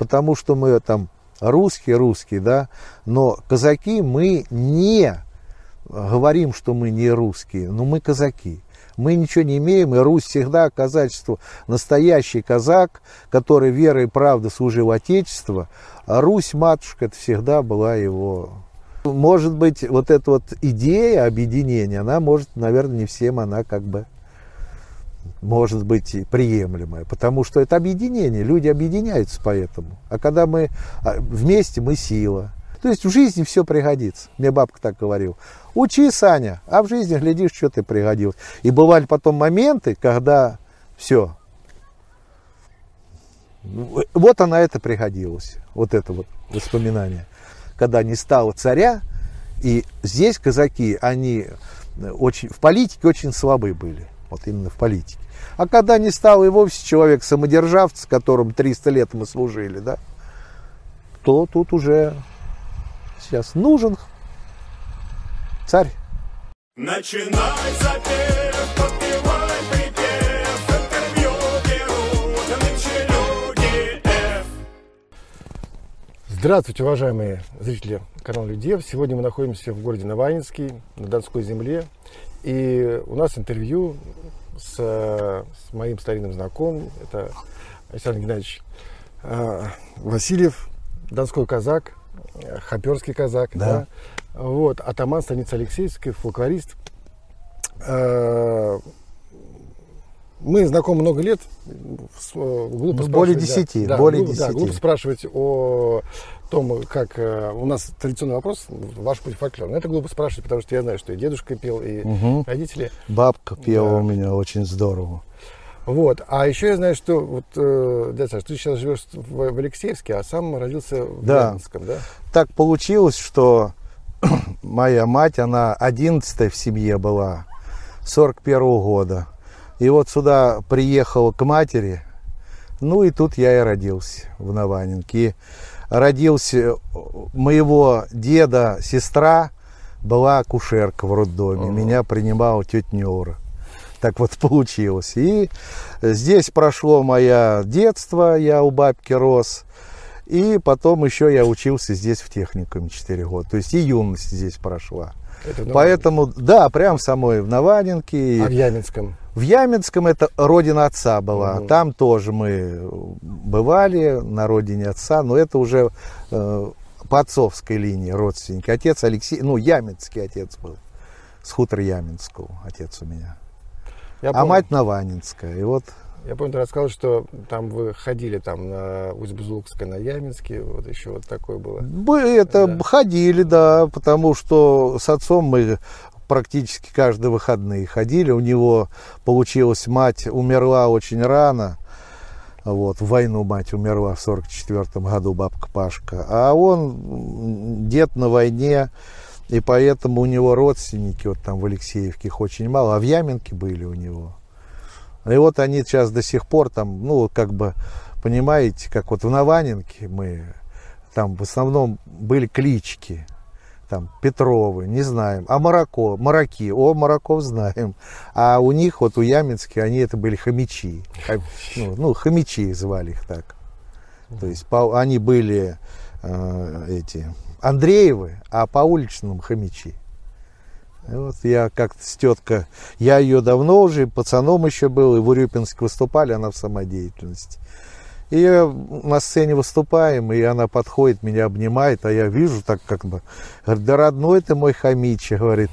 потому что мы там русские, русские, да, но казаки мы не говорим, что мы не русские, но мы казаки. Мы ничего не имеем, и Русь всегда казачество. Настоящий казак, который верой и правдой служил Отечеству, а Русь, матушка, это всегда была его может быть, вот эта вот идея объединения, она может, наверное, не всем она как бы может быть приемлемая, потому что это объединение, люди объединяются поэтому. А когда мы а, вместе, мы сила. То есть в жизни все пригодится. Мне бабка так говорила. Учи, Саня, а в жизни глядишь, что ты пригодился. И бывали потом моменты, когда все. Вот она это пригодилась. Вот это вот воспоминание когда не стало царя, и здесь казаки, они очень, в политике очень слабы были, вот именно в политике. А когда не стал и вовсе человек самодержавец, которым 300 лет мы служили, да, то тут уже сейчас нужен царь. Начинай запев, Здравствуйте, уважаемые зрители канала Людев. Сегодня мы находимся в городе Наванинский, на Донской земле. И у нас интервью с, с моим старинным знакомым. Это Александр Геннадьевич э, Васильев, донской казак, хаперский казак. Да. Да? Вот, атаман станицы Алексеевской, фольклорист. Э, мы знакомы много лет. Э, глупо более десяти. Да, более глупо, Да, глупо спрашивать о том, как э, у нас традиционный вопрос, ваш путь фольклор. Но это глупо спрашивать, потому что я знаю, что и дедушка пел, и угу. родители. Бабка пела да. у меня очень здорово. Вот. А еще я знаю, что вот, э, дядя Саш, ты сейчас живешь в, в Алексеевске, а сам родился в да. Ленинском, да? Так получилось, что моя мать, она одиннадцатая в семье была, 41 -го года. И вот сюда приехал к матери, ну и тут я и родился в Наванинке. И родился моего деда, сестра была кушерка в роддоме. Ага. Меня принимала тетя Нюра. Так вот получилось. И здесь прошло мое детство, я у бабки рос. И потом еще я учился здесь в техникуме 4 года. То есть и юность здесь прошла. Поэтому, да, прям в самой в Наванинке. А в Яминском? В Яминском это родина отца была. Угу. Там тоже мы бывали на родине отца, но это уже э, по отцовской линии родственники. Отец Алексей, ну, Яминский отец был. С хутора Яминского отец у меня. Я а помню. мать Наванинская. И вот я помню, ты рассказал, что там вы ходили там на Усть-Бузулукское, на Яминский, вот еще вот такое было. Мы это да. ходили, да, потому что с отцом мы практически каждые выходные ходили. У него получилось, мать умерла очень рано, вот, в войну мать умерла в 44 году, бабка Пашка. А он дед на войне, и поэтому у него родственники вот там в Алексеевке их очень мало, а в Яминке были у него. И вот они сейчас до сих пор там, ну, как бы, понимаете, как вот в Наванинке мы, там в основном были клички, там Петровы, не знаем, а Марако, Мараки, о, Мараков знаем. А у них, вот у Яминских, они это были хомячи. Ну, ну хомячи звали их так. То есть по, они были э, эти Андреевы, а по уличным хомячи. Вот я как-то с теткой, я ее давно уже, пацаном еще был, и в Урюпинске выступали, она в самодеятельности. И на сцене выступаем, и она подходит, меня обнимает, а я вижу так как бы, говорит, да родной ты мой хомичи, говорит.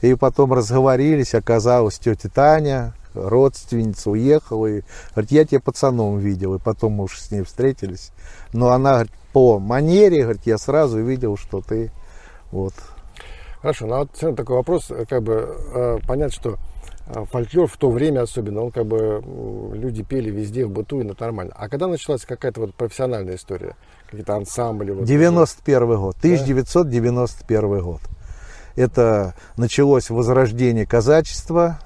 И потом разговорились, оказалось, тетя Таня, родственница, уехала, и говорит, я тебя пацаном видел, и потом мы уж с ней встретились. Но она, говорит, по манере, говорит, я сразу видел, что ты вот Хорошо, ну а вот все равно такой вопрос, э, как бы э, понять, что э, фольклор в то время особенно, он как бы люди пели везде, в быту, и это нормально. А когда началась какая-то вот профессиональная история, какие-то ансамбли? Вот 91 год, 1991 да? год. Это началось возрождение казачества,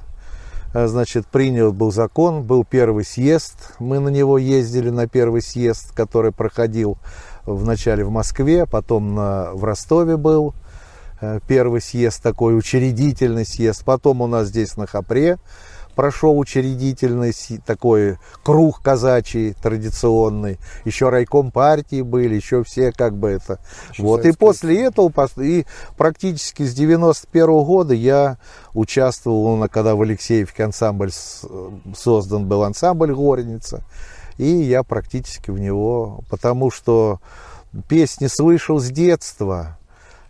значит, принял был закон, был первый съезд, мы на него ездили, на первый съезд, который проходил вначале в Москве, потом на, в Ростове был, первый съезд такой, учредительный съезд. Потом у нас здесь на Хапре прошел учредительный такой круг казачий традиционный. Еще райком партии были, еще все как бы это. Еще вот. И после этого, и практически с 91 -го года я участвовал, ну, когда в Алексеевке ансамбль создан был ансамбль Горница. И я практически в него, потому что песни слышал с детства.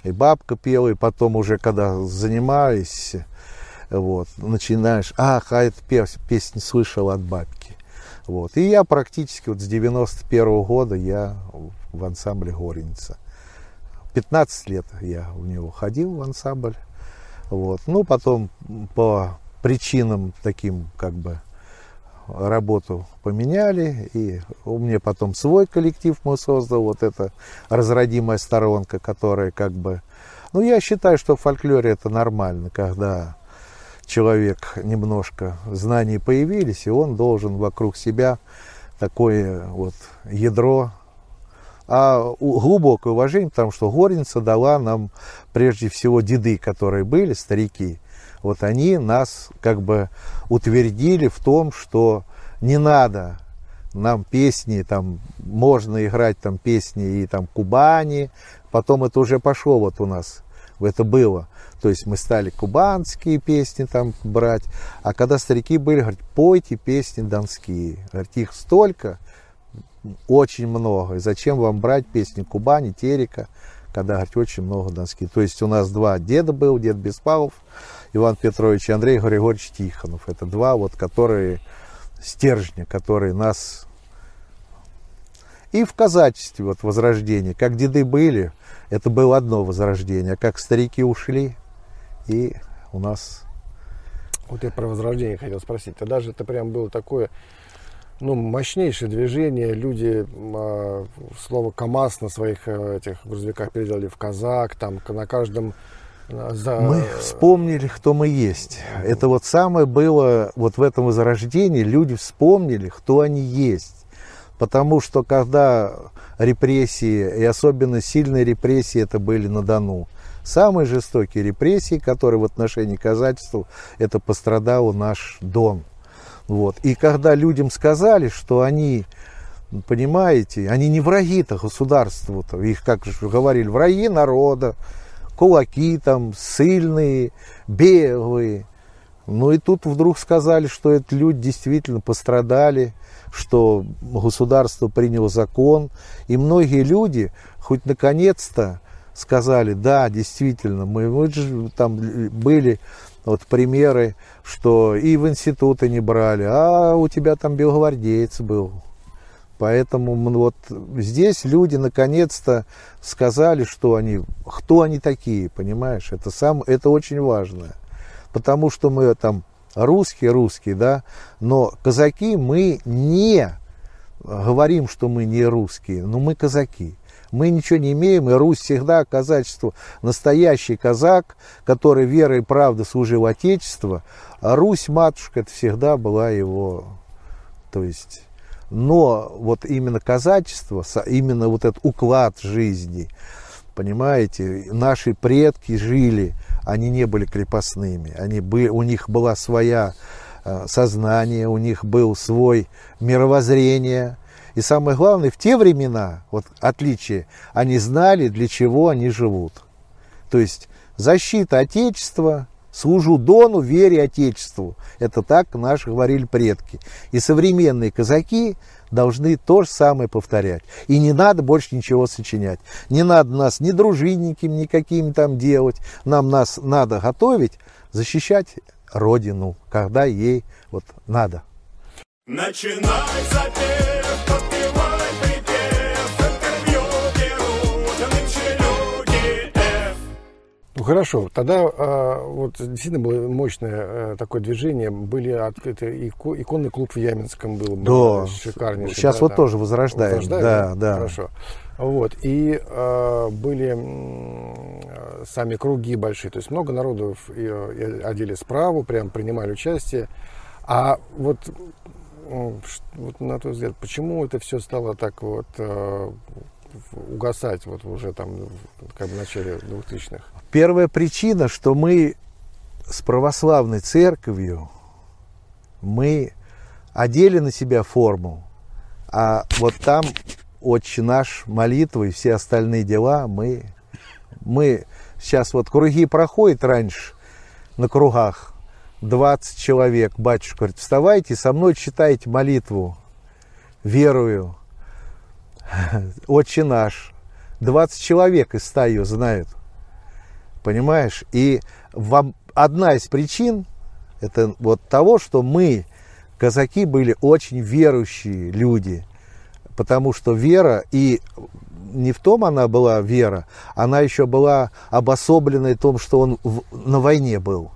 И бабка пела, и потом уже, когда занимались, вот, начинаешь, ах, а эта песня слышал от бабки. Вот. И я практически вот с 91 -го года я в ансамбле Горница. 15 лет я в него ходил в ансамбль. Вот. Ну, потом по причинам таким, как бы, работу поменяли, и у меня потом свой коллектив мы создал, вот эта разродимая сторонка, которая как бы... Ну, я считаю, что в фольклоре это нормально, когда человек немножко знаний появились, и он должен вокруг себя такое вот ядро. А глубокое уважение, потому что Горница дала нам прежде всего деды, которые были, старики, вот они нас как бы утвердили в том, что не надо нам песни, там можно играть там песни и там Кубани, потом это уже пошло вот у нас, это было. То есть мы стали кубанские песни там брать, а когда старики были, говорят, пойте песни донские. Говорят, их столько, очень много. И зачем вам брать песни Кубани, Терека, когда, говорит, очень много донских. То есть у нас два деда был, дед Беспалов, Иван Петрович и Андрей Григорьевич Тихонов. Это два, вот, которые стержня, которые нас... И в казачестве, вот, возрождение. Как деды были, это было одно возрождение. А как старики ушли, и у нас... Вот я про возрождение хотел спросить. Тогда же это прям было такое ну, мощнейшее движение. Люди э, слово КАМАЗ на своих э, этих грузовиках переделали в казак, там на каждом за... Мы вспомнили, кто мы есть. Это вот самое было вот в этом возрождении. Люди вспомнили, кто они есть. Потому что когда репрессии, и особенно сильные репрессии, это были на Дону. Самые жестокие репрессии, которые в отношении казачества, это пострадал наш Дон. Вот. И когда людям сказали, что они, понимаете, они не враги-то государству-то, их, как же говорили, враги народа, кулаки там сильные, белые. Ну и тут вдруг сказали, что эти люди действительно пострадали, что государство приняло закон. И многие люди хоть наконец-то сказали, да, действительно, мы, мы же там были вот примеры, что и в институты не брали, а у тебя там белогвардеец был, Поэтому вот здесь люди наконец-то сказали, что они, кто они такие, понимаешь? Это, сам, это очень важно. Потому что мы там русские, русские, да, но казаки мы не говорим, что мы не русские, но мы казаки. Мы ничего не имеем, и Русь всегда казачество. Настоящий казак, который верой и правдой служил Отечеству, а Русь, матушка, это всегда была его, то есть но вот именно казачество, именно вот этот уклад жизни, понимаете, наши предки жили, они не были крепостными, они были, у них была своя э, сознание, у них был свой мировоззрение. И самое главное, в те времена, вот отличие, они знали, для чего они живут. То есть защита Отечества, Служу Дону, вере Отечеству. Это так наши говорили предки. И современные казаки должны то же самое повторять. И не надо больше ничего сочинять. Не надо нас ни дружинниками никакими там делать. Нам нас надо готовить, защищать Родину, когда ей вот надо. Начинай запев, Ну хорошо, тогда а, вот действительно было мощное а, такое движение, были открыты ико, иконный клуб в Яминском был, да. шикарнейший. Сейчас да, вот там, тоже возрождаем, возрождаем, да, да. Хорошо. Вот, и а, были м, сами круги большие, то есть много народу одели справу, прям принимали участие. А вот, вот на твой взгляд, почему это все стало так вот а, угасать вот уже там как бы в начале 2000-х? Первая причина, что мы с православной церковью Мы одели на себя форму, а вот там отче наш, молитвы и все остальные дела, мы, мы сейчас вот круги проходят раньше на кругах, 20 человек, батюшка говорит, вставайте, со мной читайте молитву, верую, отче наш, 20 человек из ста ее знают, понимаешь, и вам одна из причин, это вот того, что мы, казаки, были очень верующие люди – потому что вера и не в том она была вера, она еще была обособленной в том, что он в, на войне был.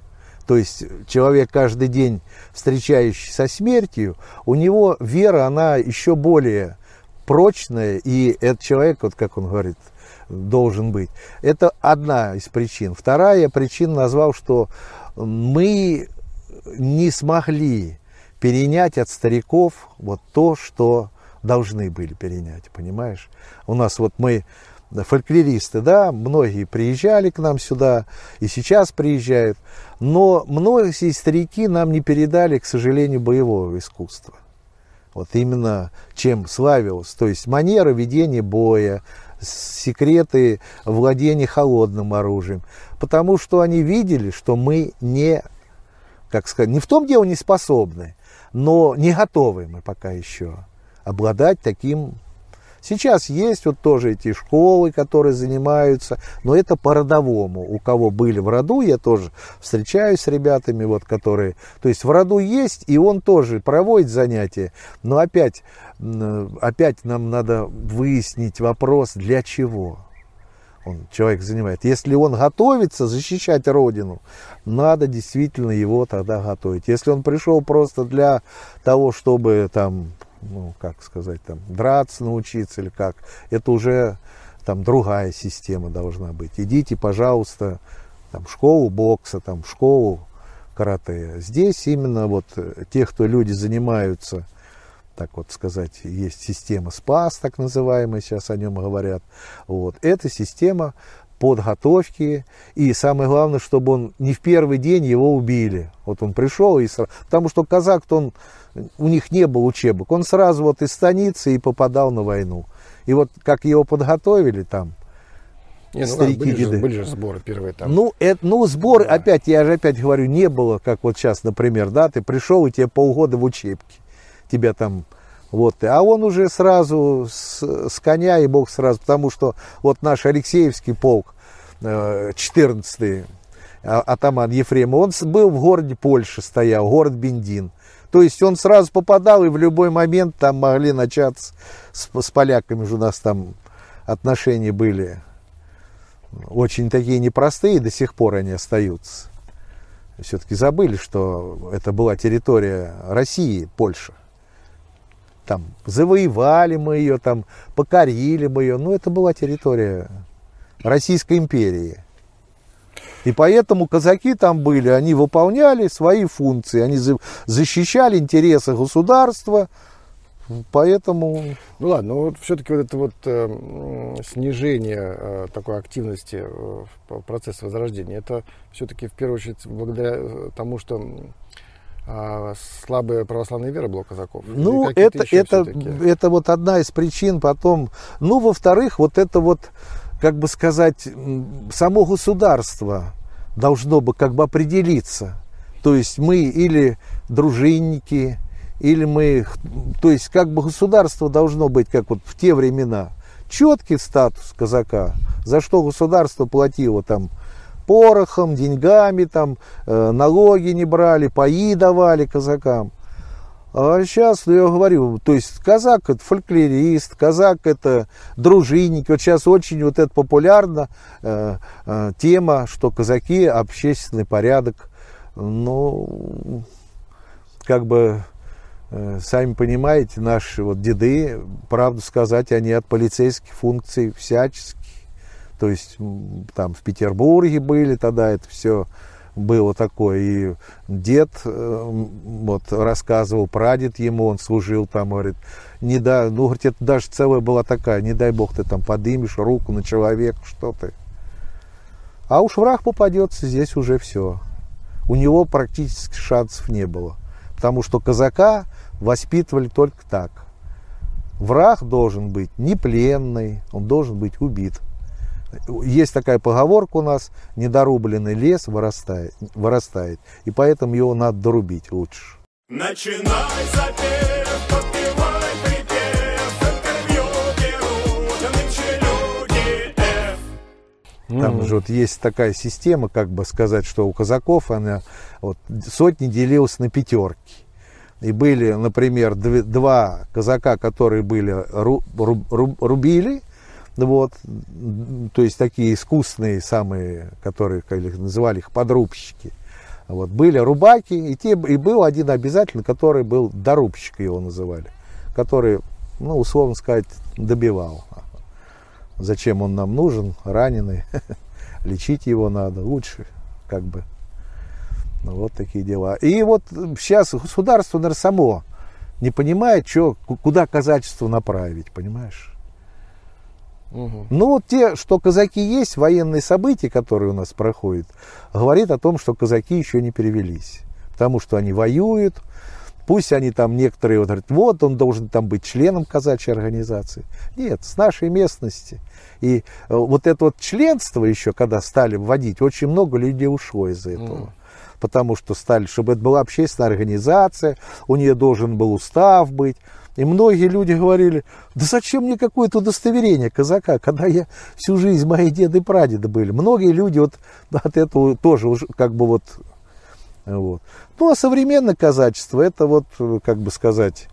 То есть человек каждый день встречающий со смертью, у него вера, она еще более прочная, и этот человек, вот как он говорит, должен быть. Это одна из причин. Вторая причина назвал, что мы не смогли перенять от стариков вот то, что должны были перенять, понимаешь? У нас вот мы фольклористы, да, многие приезжали к нам сюда и сейчас приезжают, но многие старики нам не передали, к сожалению, боевого искусства. Вот именно чем славилось, то есть манера ведения боя, секреты владения холодным оружием, потому что они видели, что мы не, как сказать, не в том дело не способны, но не готовы мы пока еще обладать таким. Сейчас есть вот тоже эти школы, которые занимаются, но это по-родовому. У кого были в роду, я тоже встречаюсь с ребятами, вот, которые... То есть в роду есть, и он тоже проводит занятия, но опять, опять нам надо выяснить вопрос, для чего он, человек занимает. Если он готовится защищать Родину, надо действительно его тогда готовить. Если он пришел просто для того, чтобы там ну, как сказать, там, драться научиться или как, это уже там другая система должна быть. Идите, пожалуйста, там, в школу бокса, там, в школу карате. Здесь именно вот э, те, кто люди занимаются, так вот сказать, есть система СПАС, так называемая, сейчас о нем говорят. Вот. Это система подготовки. И самое главное, чтобы он не в первый день его убили. Вот он пришел и сразу... Потому что казак-то он... У них не было учебок. Он сразу вот из станицы и попадал на войну. И вот как его подготовили там, не, ну, старики были, деды. Же, были же сборы первые там. Ну, это, ну сборы, да. опять, я же опять говорю, не было, как вот сейчас, например, да, ты пришел, и тебе полгода в учебке. Тебя там вот. А он уже сразу с, с коня и бог сразу, потому что вот наш Алексеевский полк, 14-й, э, а, атаман Ефремов, он был в городе Польши, стоял, город Бендин. То есть он сразу попадал, и в любой момент там могли начаться с, с поляками же у нас там отношения были очень такие непростые, до сих пор они остаются. Все-таки забыли, что это была территория России, Польша там завоевали мы ее, там покорили мы ее, но это была территория Российской империи. И поэтому казаки там были, они выполняли свои функции, они защищали интересы государства, поэтому... Ну ладно, но вот все-таки вот это вот э, снижение э, такой активности э, процесса возрождения, это все-таки в первую очередь благодаря э, тому, что а, слабая православная вера была казаков? Ну, это, это, это вот одна из причин потом. Ну, во-вторых, вот это вот, как бы сказать, само государство должно бы как бы определиться. То есть мы или дружинники, или мы, то есть как бы государство должно быть, как вот в те времена, четкий статус казака, за что государство платило там порохом, деньгами, там, э, налоги не брали, паи давали казакам. А сейчас, ну, я говорю, то есть казак это фольклорист, казак это дружинник. Вот сейчас очень вот это популярна э, э, тема, что казаки общественный порядок. Ну, как бы, э, сами понимаете, наши вот деды, правду сказать, они от полицейских функций всячески то есть там в Петербурге были тогда это все было такое. И дед э, вот рассказывал, прадед ему, он служил там, говорит, не да, ну, говорит, это даже целая была такая, не дай бог ты там подымешь руку на человека, что ты. А уж враг попадется, здесь уже все. У него практически шансов не было. Потому что казака воспитывали только так. Враг должен быть не пленный, он должен быть убит. Есть такая поговорка у нас, недорубленный лес вырастает, вырастает и поэтому его надо дорубить лучше. Начинай запев, подпевай припев, интервью берут нынче люди F. Там же вот есть такая система, как бы сказать, что у казаков она вот, сотни делилась на пятерки. И были, например, два казака, которые были ру, ру, ру, рубили, вот, то есть такие искусные самые, которые как их называли их подрубщики. Вот, были рубаки, и, те, и был один обязательно, который был дорубщик, его называли, который, ну, условно сказать, добивал. Зачем он нам нужен, раненый, лечить его надо, лучше, как бы, ну, вот такие дела. И вот сейчас государство, наверное, само не понимает, что, куда казачество направить, понимаешь? Угу. Ну, вот те, что казаки есть, военные события, которые у нас проходят, говорит о том, что казаки еще не перевелись. Потому что они воюют, пусть они там некоторые вот говорят, вот он должен там быть членом казачьей организации. Нет, с нашей местности. И э, вот это вот членство еще, когда стали вводить, очень много людей ушло из-за этого. Mm потому что стали, чтобы это была общественная организация, у нее должен был устав быть. И многие люди говорили, да зачем мне какое-то удостоверение казака, когда я всю жизнь, мои деды и прадеды были. Многие люди вот от этого тоже уже как бы вот, вот. Ну, а современное казачество, это вот, как бы сказать,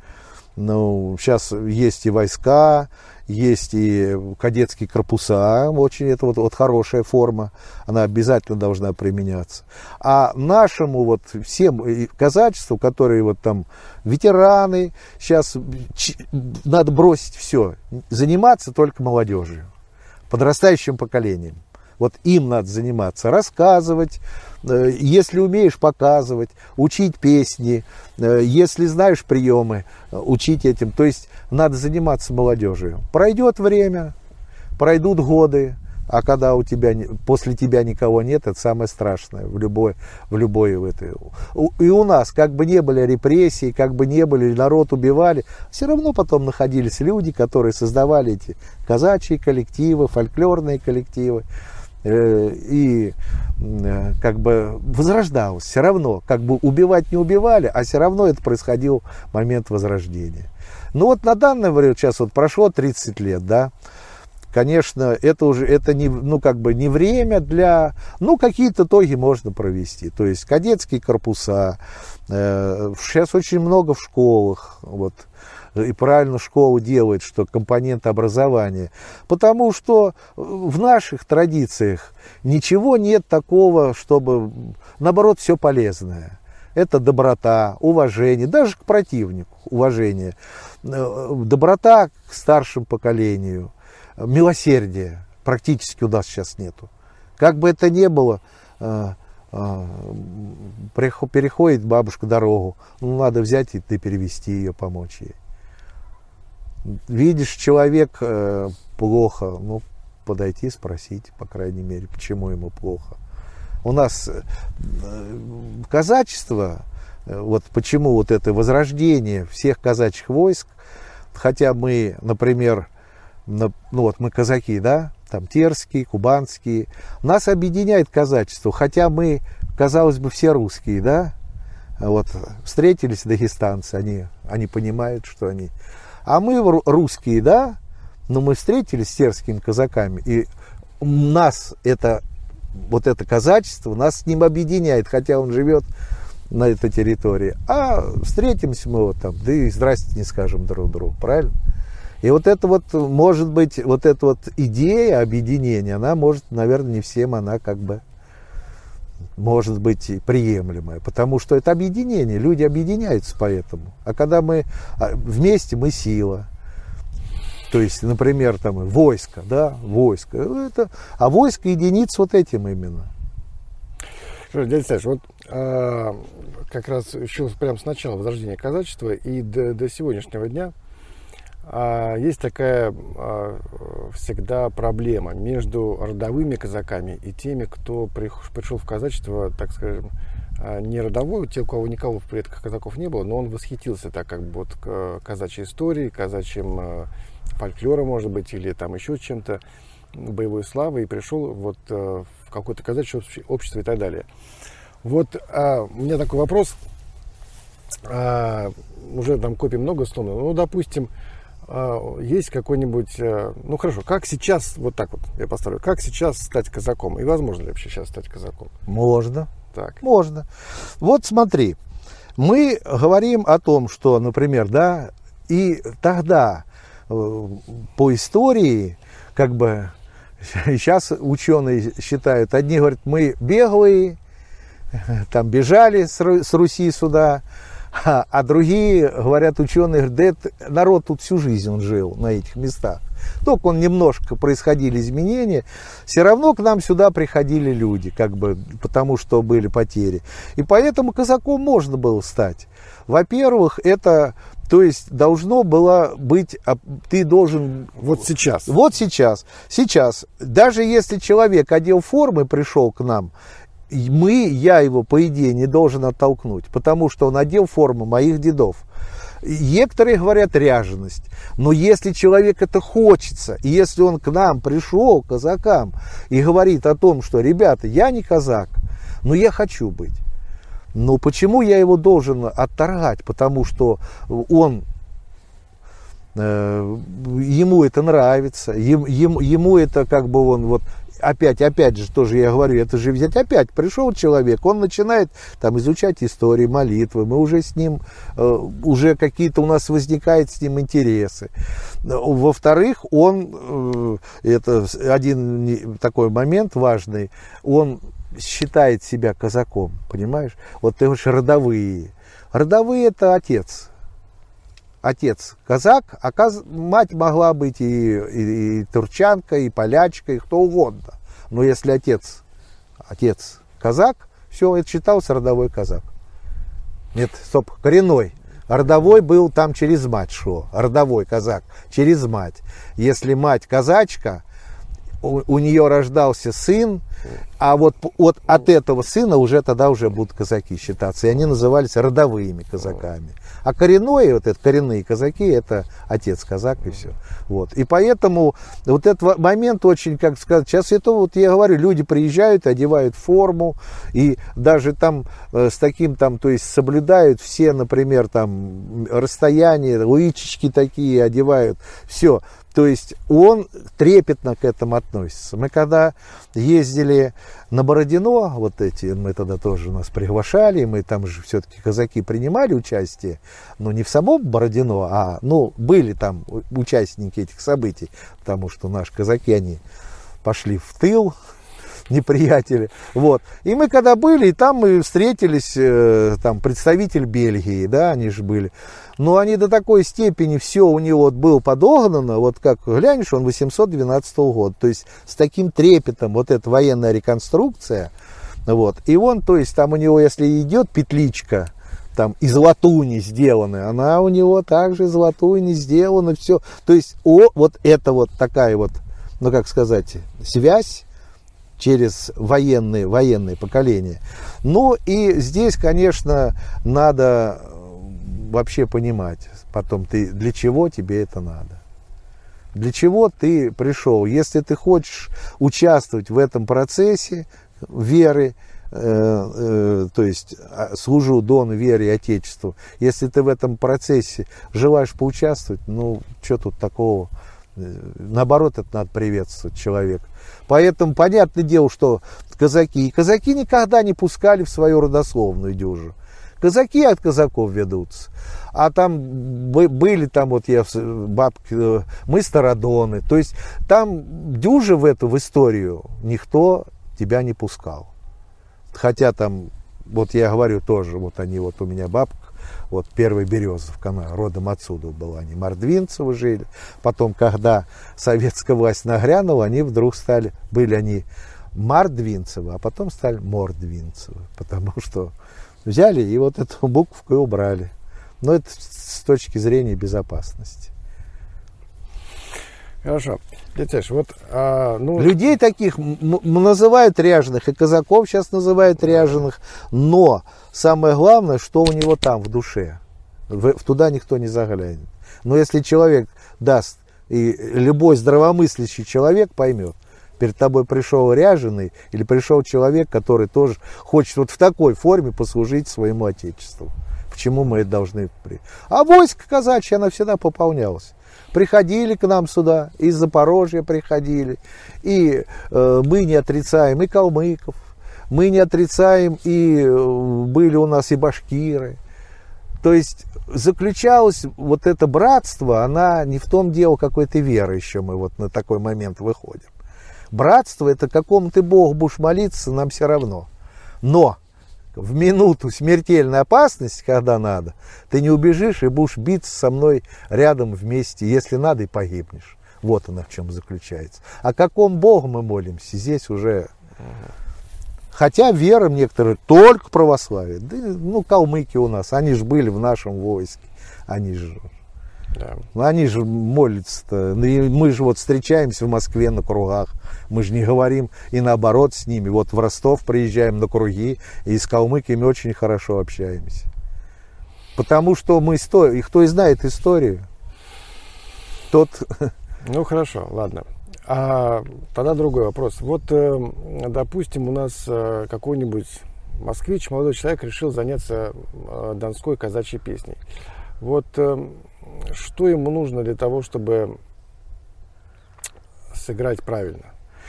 ну, сейчас есть и войска, есть и кадетские корпуса, очень это вот, вот хорошая форма, она обязательно должна применяться. А нашему вот всем казачеству, которые вот там ветераны, сейчас надо бросить все, заниматься только молодежью, подрастающим поколением. Вот им надо заниматься, рассказывать, э, если умеешь показывать, учить песни, э, если знаешь приемы, э, учить этим. То есть надо заниматься молодежью. Пройдет время, пройдут годы, а когда у тебя, после тебя никого нет, это самое страшное в любой, в любой в этой. И у нас, как бы не были репрессии, как бы не были, народ убивали, все равно потом находились люди, которые создавали эти казачьи коллективы, фольклорные коллективы. Э, и э, как бы возрождалось. Все равно, как бы убивать не убивали, а все равно это происходил момент возрождения. Ну вот на данный время, сейчас вот прошло 30 лет, да, конечно, это уже, это не, ну как бы не время для, ну какие-то итоги можно провести. То есть кадетские корпуса, э, сейчас очень много в школах, вот, и правильно школа делает, что компонент образования. Потому что в наших традициях ничего нет такого, чтобы, наоборот, все полезное. Это доброта, уважение, даже к противнику уважение, э, доброта к старшему поколению, милосердие практически у нас сейчас нету. Как бы это ни было, э, э, переходит бабушка дорогу, ну, надо взять и ты перевести ее, помочь ей видишь человек э, плохо, ну, подойти, спросить, по крайней мере, почему ему плохо. У нас э, казачество, э, вот почему вот это возрождение всех казачьих войск, хотя мы, например, на, ну вот мы казаки, да, там терские, кубанские, нас объединяет казачество, хотя мы, казалось бы, все русские, да, вот встретились дагестанцы, они, они понимают, что они а мы русские, да, но мы встретились с сербскими казаками, и нас это, вот это казачество, нас с ним объединяет, хотя он живет на этой территории. А встретимся мы вот там, да и здрасте не скажем друг другу, правильно? И вот это вот, может быть, вот эта вот идея объединения, она может, наверное, не всем она как бы может быть приемлемое, потому что это объединение, люди объединяются поэтому. А когда мы а, вместе, мы сила. То есть, например, там войско, да, войско. Это, а войско единиц вот этим именно. Дядя Саш, вот а, как раз еще прямо с начала возрождения казачества и до, до сегодняшнего дня есть такая а, всегда проблема между родовыми казаками и теми, кто пришел в казачество, так скажем, а, не родовой, те, у кого никого в предках казаков не было, но он восхитился так как бы вот казачьей историей, казачьим фольклором, может быть, или там еще чем-то, боевой славы, и пришел вот в какое-то казачье общество и так далее. Вот а, у меня такой вопрос, а, уже там копий много сломано, ну, допустим, а, есть какой-нибудь, а, ну хорошо, как сейчас, вот так вот я поставлю, как сейчас стать казаком? И возможно ли вообще сейчас стать казаком? Можно. Так. Можно. Вот смотри, мы говорим о том, что, например, да, и тогда э, по истории, как бы, сейчас ученые считают, одни говорят, мы беглые, там бежали с Руси сюда, а, другие, говорят ученые, да это народ тут всю жизнь он жил на этих местах. Только он немножко происходили изменения, все равно к нам сюда приходили люди, как бы, потому что были потери. И поэтому казаком можно было стать. Во-первых, это то есть должно было быть, а, ты должен... Вот сейчас. Вот сейчас. Сейчас. Даже если человек одел формы, пришел к нам, мы, я его, по идее, не должен оттолкнуть, потому что он одел форму моих дедов. Некоторые говорят ряженость. Но если человек это хочется, и если он к нам пришел, казакам, и говорит о том, что, ребята, я не казак, но я хочу быть. Но почему я его должен отторгать? Потому что он э, ему это нравится, ему, ему это как бы он вот опять, опять же, тоже я говорю, это же взять опять, пришел человек, он начинает там изучать истории, молитвы, мы уже с ним, э, уже какие-то у нас возникают с ним интересы. Во-вторых, он, э, это один такой момент важный, он считает себя казаком, понимаешь? Вот ты говоришь, родовые. Родовые это отец, отец казак, а каз... мать могла быть и, и, и турчанка, и полячка, и кто угодно. Но если отец, отец казак, все, это считался родовой казак. Нет, стоп, коренной. Родовой был там через мать шло. Родовой казак через мать. Если мать казачка, у, нее рождался сын, а вот от, от этого сына уже тогда уже будут казаки считаться. И они назывались родовыми казаками. А коренной, вот это коренные казаки, это отец казак и все. Вот. И поэтому вот этот момент очень, как сказать, сейчас это вот я говорю, люди приезжают, одевают форму, и даже там э, с таким там, то есть соблюдают все, например, там расстояние, лычечки такие одевают, все. То есть он трепетно к этому относится. Мы когда ездили на Бородино, вот эти, мы тогда тоже нас приглашали, мы там же все-таки казаки принимали участие, но не в самом Бородино, а, ну, были там участники этих событий, потому что наши казаки, они пошли в тыл, неприятели. Вот. И мы когда были, и там мы встретились, э, там представитель Бельгии, да, они же были. Но они до такой степени все у него вот было подогнано, вот как глянешь, он 812 года, то есть с таким трепетом вот эта военная реконструкция, вот. И он, то есть там у него, если идет петличка, там из латуни сделаны, она у него также из латуни сделана, все. То есть о, вот это вот такая вот, ну как сказать, связь через военные, военные поколения. Ну и здесь, конечно, надо вообще понимать потом, ты, для чего тебе это надо. Для чего ты пришел? Если ты хочешь участвовать в этом процессе веры, э, э, то есть а, служу Дону, вере и Отечеству, если ты в этом процессе желаешь поучаствовать, ну, что тут такого? Э, наоборот, это надо приветствовать человека. Поэтому понятное дело, что казаки, и казаки никогда не пускали в свою родословную дюжу. Казаки от казаков ведутся. А там были там вот я бабки, э, мы стародоны. То есть там дюжи в эту в историю никто тебя не пускал. Хотя там, вот я говорю тоже, вот они вот у меня бабка, вот первая Березовка, родом отсюда была, они Мордвинцевы жили. Потом, когда советская власть нагрянула, они вдруг стали, были они Мордвинцевы, а потом стали Мордвинцевы, потому что взяли и вот эту букву убрали. Но это с точки зрения безопасности. Хорошо. Дядь вот, а, ну... Людей таких называют ряженых, и казаков сейчас называют ряженых, но самое главное, что у него там в душе. В, туда никто не заглянет. Но если человек даст, и любой здравомыслящий человек поймет, перед тобой пришел ряженый или пришел человек, который тоже хочет вот в такой форме послужить своему отечеству. Почему мы это должны... А войско казачье, она всегда пополнялась приходили к нам сюда, из Запорожья приходили, и э, мы не отрицаем и калмыков, мы не отрицаем и э, были у нас и башкиры. То есть заключалось вот это братство, она не в том дело какой-то веры еще мы вот на такой момент выходим. Братство это какому ты Богу будешь молиться, нам все равно. Но в минуту смертельной опасности, когда надо, ты не убежишь и будешь биться со мной рядом вместе, если надо, и погибнешь. Вот она в чем заключается. О каком Богу мы молимся, здесь уже... Хотя верим некоторые только православие. Да, ну, калмыки у нас, они же были в нашем войске. Они же да. Ну, они же молятся-то. Ну, мы же вот встречаемся в Москве на кругах. Мы же не говорим и наоборот с ними. Вот в Ростов приезжаем на круги и с калмыками очень хорошо общаемся. Потому что мы историю, и кто и знает историю, тот... Ну хорошо, ладно. А тогда другой вопрос. Вот, э, допустим, у нас э, какой-нибудь москвич, молодой человек, решил заняться э, донской казачьей песней. Вот что ему нужно для того, чтобы сыграть правильно?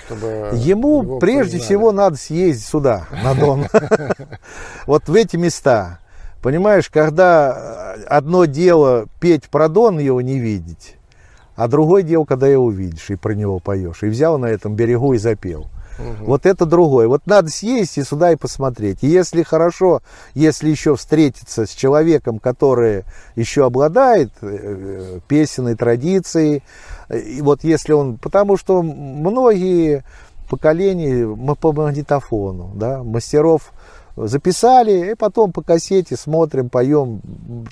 Чтобы ему прежде признали. всего надо съездить сюда, на Дон. Вот в эти места. Понимаешь, когда одно дело петь про Дон, его не видеть, а другое дело, когда его увидишь и про него поешь. И взял на этом берегу и запел. Угу. Вот это другое. Вот надо съесть и сюда и посмотреть. И если хорошо, если еще встретиться с человеком, который еще обладает э, э, песенной традицией, и вот если он, потому что многие поколения мы по магнитофону, да, мастеров записали, и потом по кассете смотрим, поем,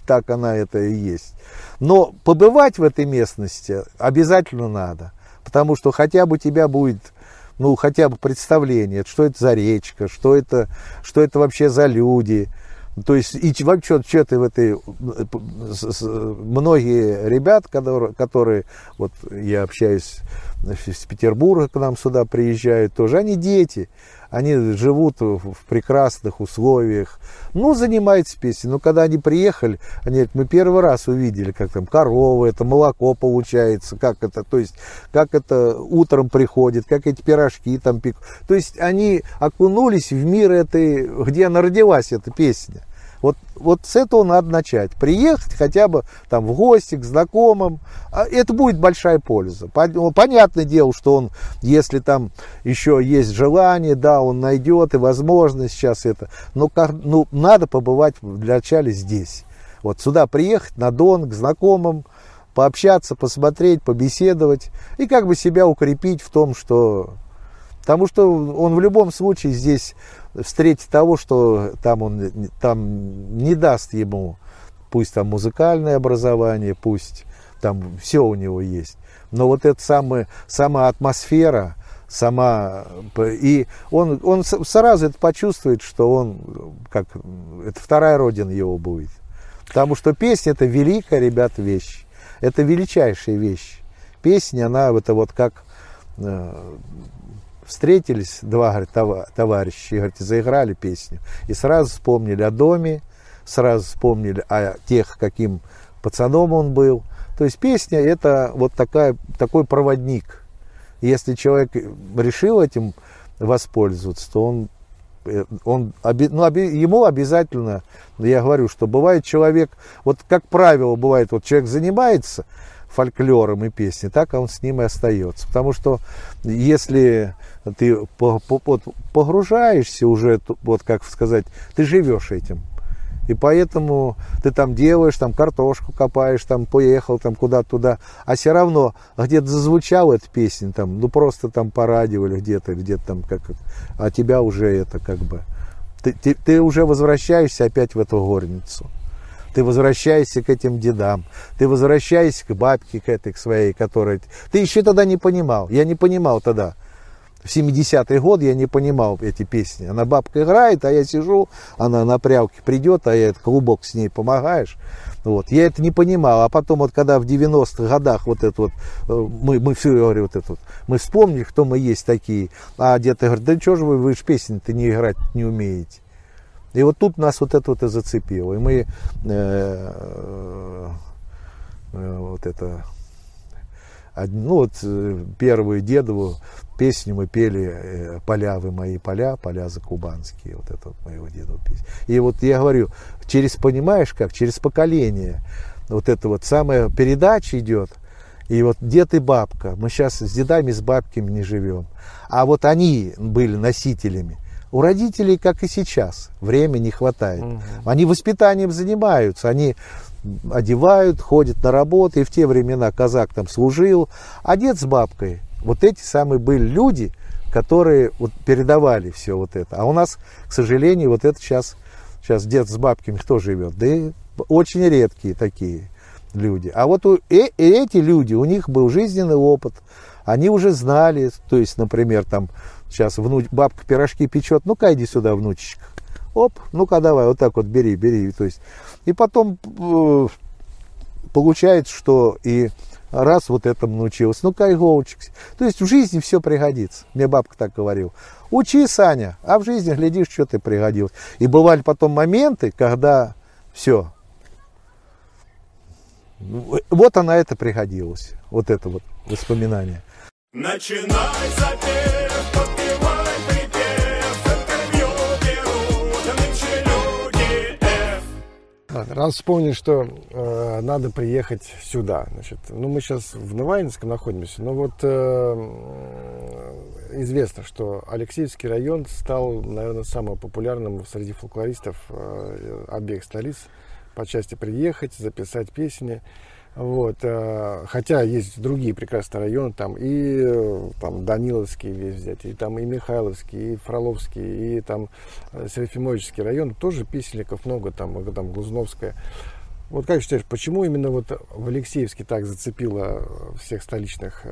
так она это и есть. Но побывать в этой местности обязательно надо, потому что хотя бы тебя будет ну, хотя бы представление, что это за речка, что это, что это вообще за люди. То есть, и вообще, что ты в этой... Многие ребят, которые, которые, вот я общаюсь с Петербурга, к нам сюда приезжают тоже, они дети они живут в прекрасных условиях, ну, занимаются песней. Но когда они приехали, они говорят, мы первый раз увидели, как там корова, это молоко получается, как это, то есть, как это утром приходит, как эти пирожки там пекут. То есть, они окунулись в мир этой, где она родилась, эта песня. Вот, вот с этого надо начать. Приехать хотя бы там в гости к знакомым. А это будет большая польза. Ну, понятное дело, что он, если там еще есть желание, да, он найдет и возможность сейчас это. Но ну, надо побывать для начала здесь. Вот сюда приехать на Дон к знакомым, пообщаться, посмотреть, побеседовать и как бы себя укрепить в том, что Потому что он в любом случае здесь встретит того, что там он там не даст ему, пусть там музыкальное образование, пусть там все у него есть. Но вот эта самая, сама атмосфера, сама и он он сразу это почувствует, что он как это вторая родина его будет, потому что песня это великая, ребята, вещь, это величайшая вещь. Песня, она это вот как э, встретились два говорит, товарища и говорит, заиграли песню. И сразу вспомнили о доме, сразу вспомнили о тех, каким пацаном он был. То есть песня это вот такая, такой проводник. если человек решил этим воспользоваться, то он, э, он ну, ему обязательно, я говорю, что бывает человек, вот как правило бывает, вот человек занимается, фольклором и песней, так он с ним и остается. Потому что если ты погружаешься уже, вот как сказать, ты живешь этим. И поэтому ты там делаешь, там картошку копаешь, там поехал там куда-то туда, а все равно где-то зазвучала эта песня, там, ну просто там по радио или где-то, где-то там, как, а тебя уже это как бы, ты, ты, ты уже возвращаешься опять в эту горницу. Ты возвращаешься к этим дедам, ты возвращаешься к бабке, к этой, к своей, которая... Ты еще тогда не понимал, я не понимал тогда. В 70-й год я не понимал эти песни. Она бабка играет, а я сижу, она на прялке придет, а я этот клубок с ней помогаешь. Вот. Я это не понимал. А потом, вот когда в 90-х годах вот это вот, э, мы, мы все, говорю, вот это вот, мы вспомнили, кто мы есть такие. А дед говорит, да что же вы, вы же песни-то не играть не умеете. И вот тут нас вот это вот и зацепило. И мы э, э, вот это, ну вот первую дедову песню мы пели «Поля вы мои поля, поля за кубанские». Вот это вот моего деда песня. И вот я говорю, через, понимаешь как, через поколение вот это вот самая передача идет, и вот дед и бабка, мы сейчас с дедами, с бабками не живем, а вот они были носителями. У родителей, как и сейчас, времени не хватает. Угу. Они воспитанием занимаются, они одевают, ходят на работу, и в те времена казак там служил, а дед с бабкой, вот эти самые были люди, которые вот передавали все вот это. А у нас, к сожалению, вот это сейчас, сейчас дед с бабками кто живет? Да и очень редкие такие люди. А вот у, и, и эти люди, у них был жизненный опыт, они уже знали, то есть, например, там Сейчас внуч, бабка пирожки печет, ну-ка иди сюда, внучечка. Оп, ну-ка давай, вот так вот бери, бери. То есть, и потом э, получается, что и раз вот этому научилась, ну-ка, иголочек. То есть в жизни все пригодится. Мне бабка так говорила. Учи, Саня, а в жизни, глядишь, что ты пригодилась. И бывали потом моменты, когда все. Вот она это пригодилась. Вот это вот воспоминание. Начинай запев, Раз вспомнили, что э, надо приехать сюда, значит, ну мы сейчас в Новоинском находимся, но вот э, известно, что Алексеевский район стал, наверное, самым популярным среди фольклористов э, обеих столиц по части приехать, записать песни. Вот, э, хотя есть другие прекрасные районы, там и э, там Даниловский весь взять, и там и Михайловский, и Фроловский, и там э, Серафимовический район, тоже песенников много, там, там Глузновская. Вот как считаешь, почему именно вот в Алексеевске так зацепило всех столичных?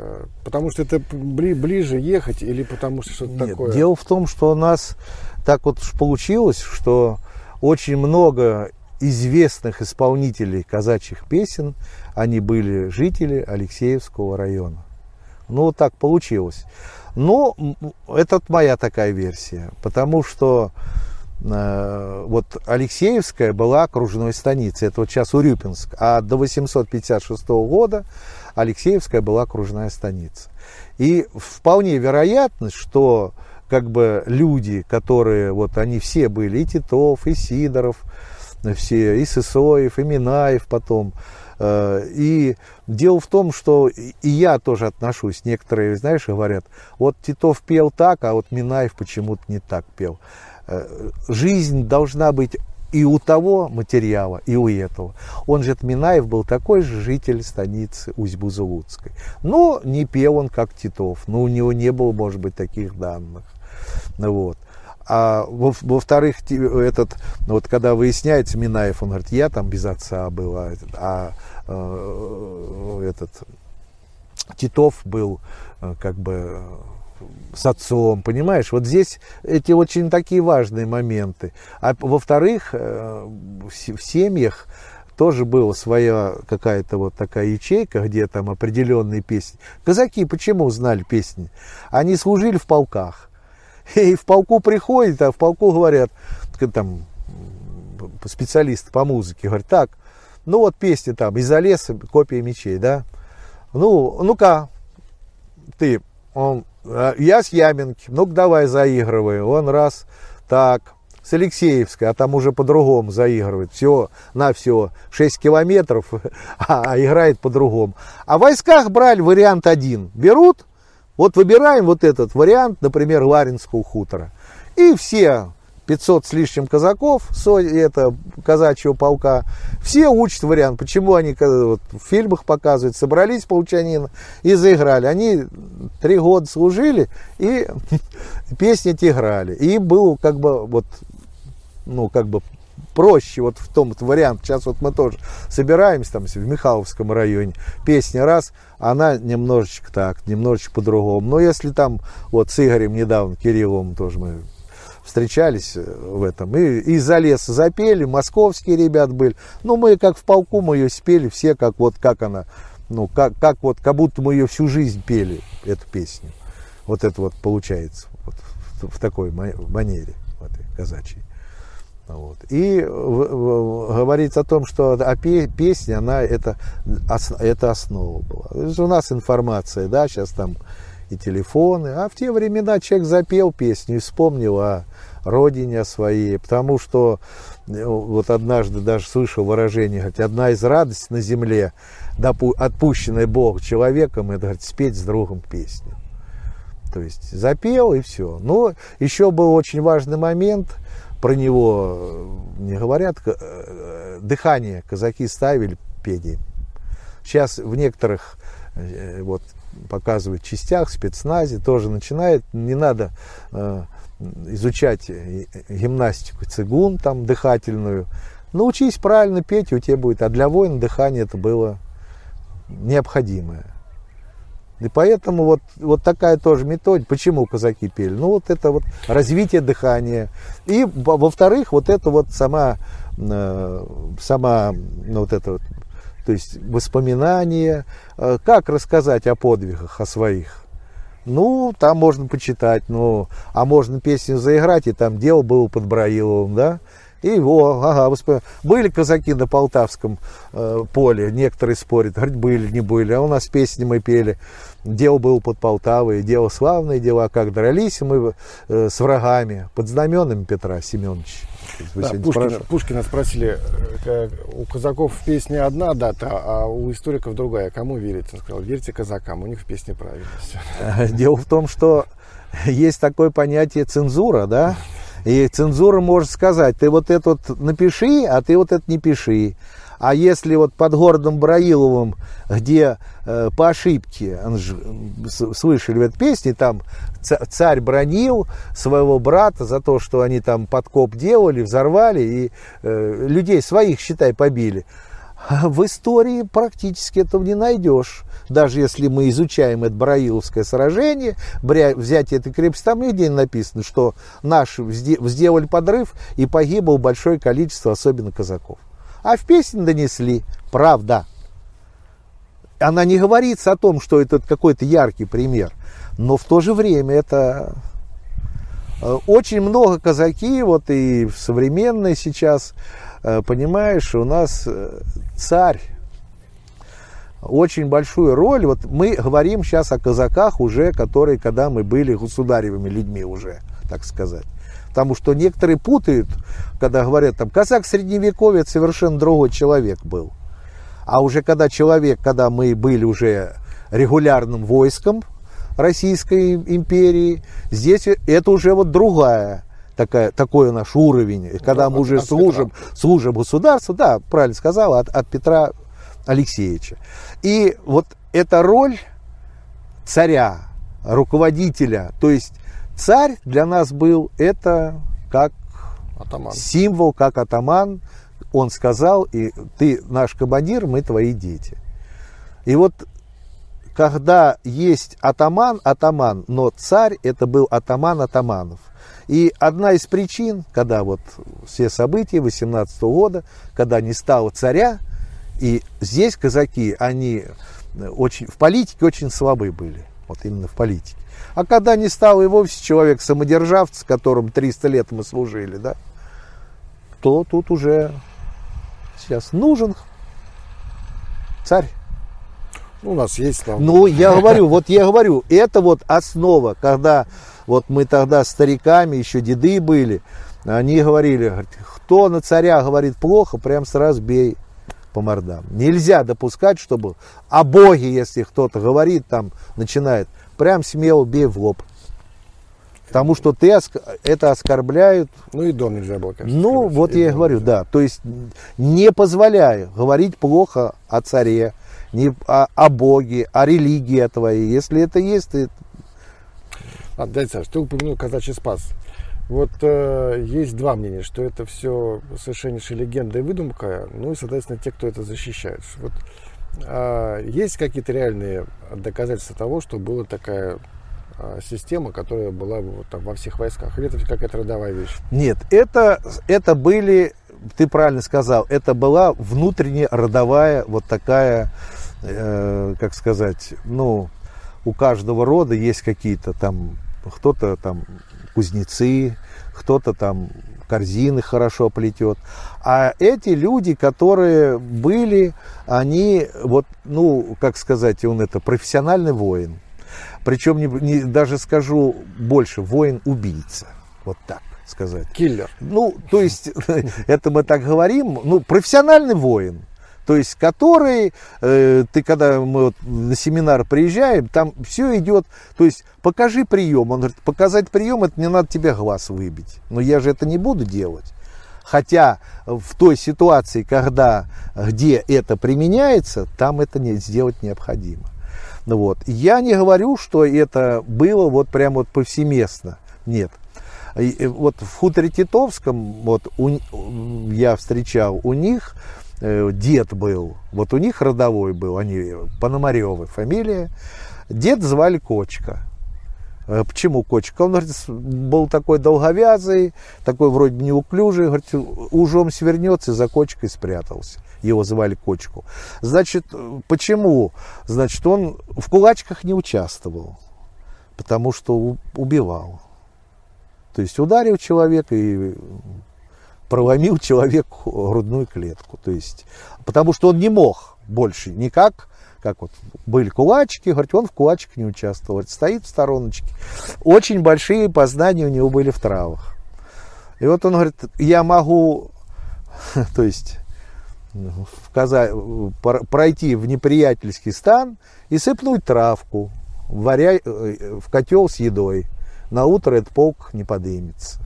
Потому что это бли, ближе ехать или потому что что-то такое? Дело в том, что у нас так вот получилось, что очень много известных исполнителей казачьих песен, они были жители Алексеевского района. Ну, вот так получилось. Но это моя такая версия, потому что э, вот Алексеевская была окружной станицей, это вот сейчас Урюпинск, а до 856 года Алексеевская была окружная станица. И вполне вероятно, что как бы люди, которые, вот они все были, и Титов, и Сидоров, все, и Сысоев, и Минаев потом. Э, и дело в том, что и я тоже отношусь, некоторые, знаешь, говорят, вот Титов пел так, а вот Минаев почему-то не так пел. Э, жизнь должна быть и у того материала, и у этого. Он же, Минаев, был такой же житель станицы Усть-Бузулуцкой. Но не пел он, как Титов. Но у него не было, может быть, таких данных. Вот. А во-вторых, этот, вот когда выясняется Минаев, он говорит, я там без отца был, а, а э, этот Титов был э, как бы с отцом, понимаешь? Вот здесь эти очень такие важные моменты. А во-вторых, э, в семьях тоже была своя какая-то вот такая ячейка, где там определенные песни. Казаки почему знали песни? Они служили в полках. И в полку приходит, а в полку говорят, там, специалисты по музыке, говорят, так, ну вот песня там, из-за леса, копия мечей, да, ну, ну-ка, ты, он, «А, я с Яминки, ну-ка давай заигрывай, он раз, так, с Алексеевской, а там уже по-другому заигрывает, все, на все, 6 километров, а, а играет по-другому. А в войсках брали вариант один, берут, вот выбираем вот этот вариант, например, Ларинского хутора. И все 500 с лишним казаков, это казачьего полка, все учат вариант, почему они вот, в фильмах показывают, собрались паучанина и заиграли. Они три года служили и песни эти играли. И им было как бы вот, ну, как бы проще вот в том вот вариант. Сейчас вот мы тоже собираемся там в Михайловском районе. Песня раз, она немножечко так, немножечко по-другому. Но если там вот с Игорем недавно, Кирилловым тоже мы встречались э, в этом. И из-за леса запели, московские ребят были. Ну, мы как в полку, мы ее спели все, как вот, как она, ну, как, как вот, как будто мы ее всю жизнь пели, эту песню. Вот это вот получается вот, в, в такой манере, вот, казачьей. Вот. И говорится о том, что а песня, она это, это основа была. у нас информация, да, сейчас там и телефоны. А в те времена человек запел песню и вспомнил о родине своей. Потому что э, вот однажды даже слышал выражение, говорит, одна из радостей на земле, отпущенная Бог человеком, это говорит, спеть с другом песню. То есть запел и все. Но еще был очень важный момент, про него э, не говорят, э, дыхание казаки ставили пение. Сейчас в некоторых вот показывают частях, спецназе, тоже начинает, не надо э, изучать гимнастику цигун, там, дыхательную. Научись правильно петь, и у тебя будет. А для воина дыхание это было необходимое. И поэтому вот, вот такая тоже методика. Почему казаки пели? Ну, вот это вот развитие дыхания. И, во-вторых, вот это вот сама, э, сама ну, вот это вот то есть воспоминания, э, как рассказать о подвигах, о своих. Ну, там можно почитать, ну, а можно песню заиграть, и там дело было под Браиловым, да, и его, ага, воспом... были казаки на Полтавском э, поле, некоторые спорят, говорят, были, не были, а у нас песни мы пели, дело было под Полтавой, дело славное, дела, как дрались мы э, с врагами под знаменами Петра Семеновича. Да, Пушкина, Пушкина спросили, э, у казаков в песне одна дата, а у историков другая. Кому верить? Он сказал, верьте казакам, у них в песне правильно все. Дело в том, что есть такое понятие цензура, да? И цензура может сказать, ты вот это вот напиши, а ты вот это не пиши. А если вот под городом Браиловым, где э, по ошибке, ж, слышали в этой песне, там царь бронил своего брата за то, что они там подкоп делали, взорвали и э, людей своих, считай, побили. В истории практически этого не найдешь. Даже если мы изучаем это Браиловское сражение, взятие этой крепости, там нигде не написано, что наши сделали подрыв и погибло большое количество, особенно казаков. А в песне донесли, правда. Она не говорится о том, что это какой-то яркий пример, но в то же время это э, очень много казаки, вот и в современной сейчас, э, понимаешь, у нас э, царь очень большую роль. Вот мы говорим сейчас о казаках уже, которые, когда мы были государевыми людьми уже, так сказать. Потому что некоторые путают, когда говорят, там, казак средневековья совершенно другой человек был. А уже когда человек, когда мы были уже регулярным войском Российской империи, здесь это уже вот другая такая, такой наш уровень, когда да, мы уже от служим, служим государству, да, правильно сказал, от, от Петра Алексеевича. И вот эта роль царя, руководителя, то есть Царь для нас был это как атаман. символ, как атаман. Он сказал, и ты наш командир, мы твои дети. И вот когда есть атаман, атаман, но царь это был атаман атаманов. И одна из причин, когда вот все события 18 года, когда не стало царя, и здесь казаки, они очень, в политике очень слабы были, вот именно в политике. А когда не стал и вовсе человек самодержавец, которым 300 лет мы служили, да, то тут уже сейчас нужен царь. Ну, у нас есть там. Ну, я говорю, вот я говорю, это вот основа, когда вот мы тогда стариками, еще деды были, они говорили, кто на царя говорит плохо, прям сразу бей по мордам. Нельзя допускать, чтобы о Боге, если кто-то говорит, там начинает, прям смело бей в лоб. Потому что ты это оскорбляют. Ну и дом нельзя было, конечно. Ну, вот я и говорю, да. То есть не позволяю говорить плохо о царе, не, о, о Боге, о религии твоей. Если это есть, ты... А, дядя Саш, ты упомянул казачий спас. Вот э, есть два мнения, что это все совершеннейшая легенда и выдумка, ну и, соответственно, те, кто это защищает. Вот э, есть какие-то реальные доказательства того, что была такая э, система, которая была вот, там, во всех войсках? Или это какая-то родовая вещь? Нет, это, это были, ты правильно сказал, это была внутренняя родовая вот такая, э, как сказать, ну, у каждого рода есть какие-то там, кто-то там кузнецы, кто-то там корзины хорошо плетет. А эти люди, которые были, они вот, ну, как сказать, он это профессиональный воин. Причем не, не, даже скажу больше, воин-убийца. Вот так сказать. Киллер. Ну, то есть, это мы так говорим, ну, профессиональный воин. То есть, который, э, ты когда мы вот на семинар приезжаем, там все идет, то есть, покажи прием. Он говорит, показать прием, это не надо тебе глаз выбить. Но я же это не буду делать. Хотя в той ситуации, когда, где это применяется, там это не, сделать необходимо. Ну вот. Я не говорю, что это было вот прям вот повсеместно. Нет. И вот в хуторе Титовском, вот у, я встречал, у них дед был, вот у них родовой был, они Пономаревы фамилия, дед звали Кочка. Э, почему Кочка? Он говорит, был такой долговязый, такой вроде неуклюжий, говорит, ужом свернется за кочкой спрятался. Его звали Кочку. Значит, почему? Значит, он в кулачках не участвовал, потому что убивал. То есть ударил человека и проломил человеку грудную клетку. То есть, потому что он не мог больше никак, как вот были кулачки, говорит, он в кулачках не участвовал, стоит в стороночке. Очень большие познания у него были в травах. И вот он говорит, я могу, то есть, в Каза... пройти в неприятельский стан и сыпнуть травку, варя... Э, в котел с едой. На утро этот полк не подымется.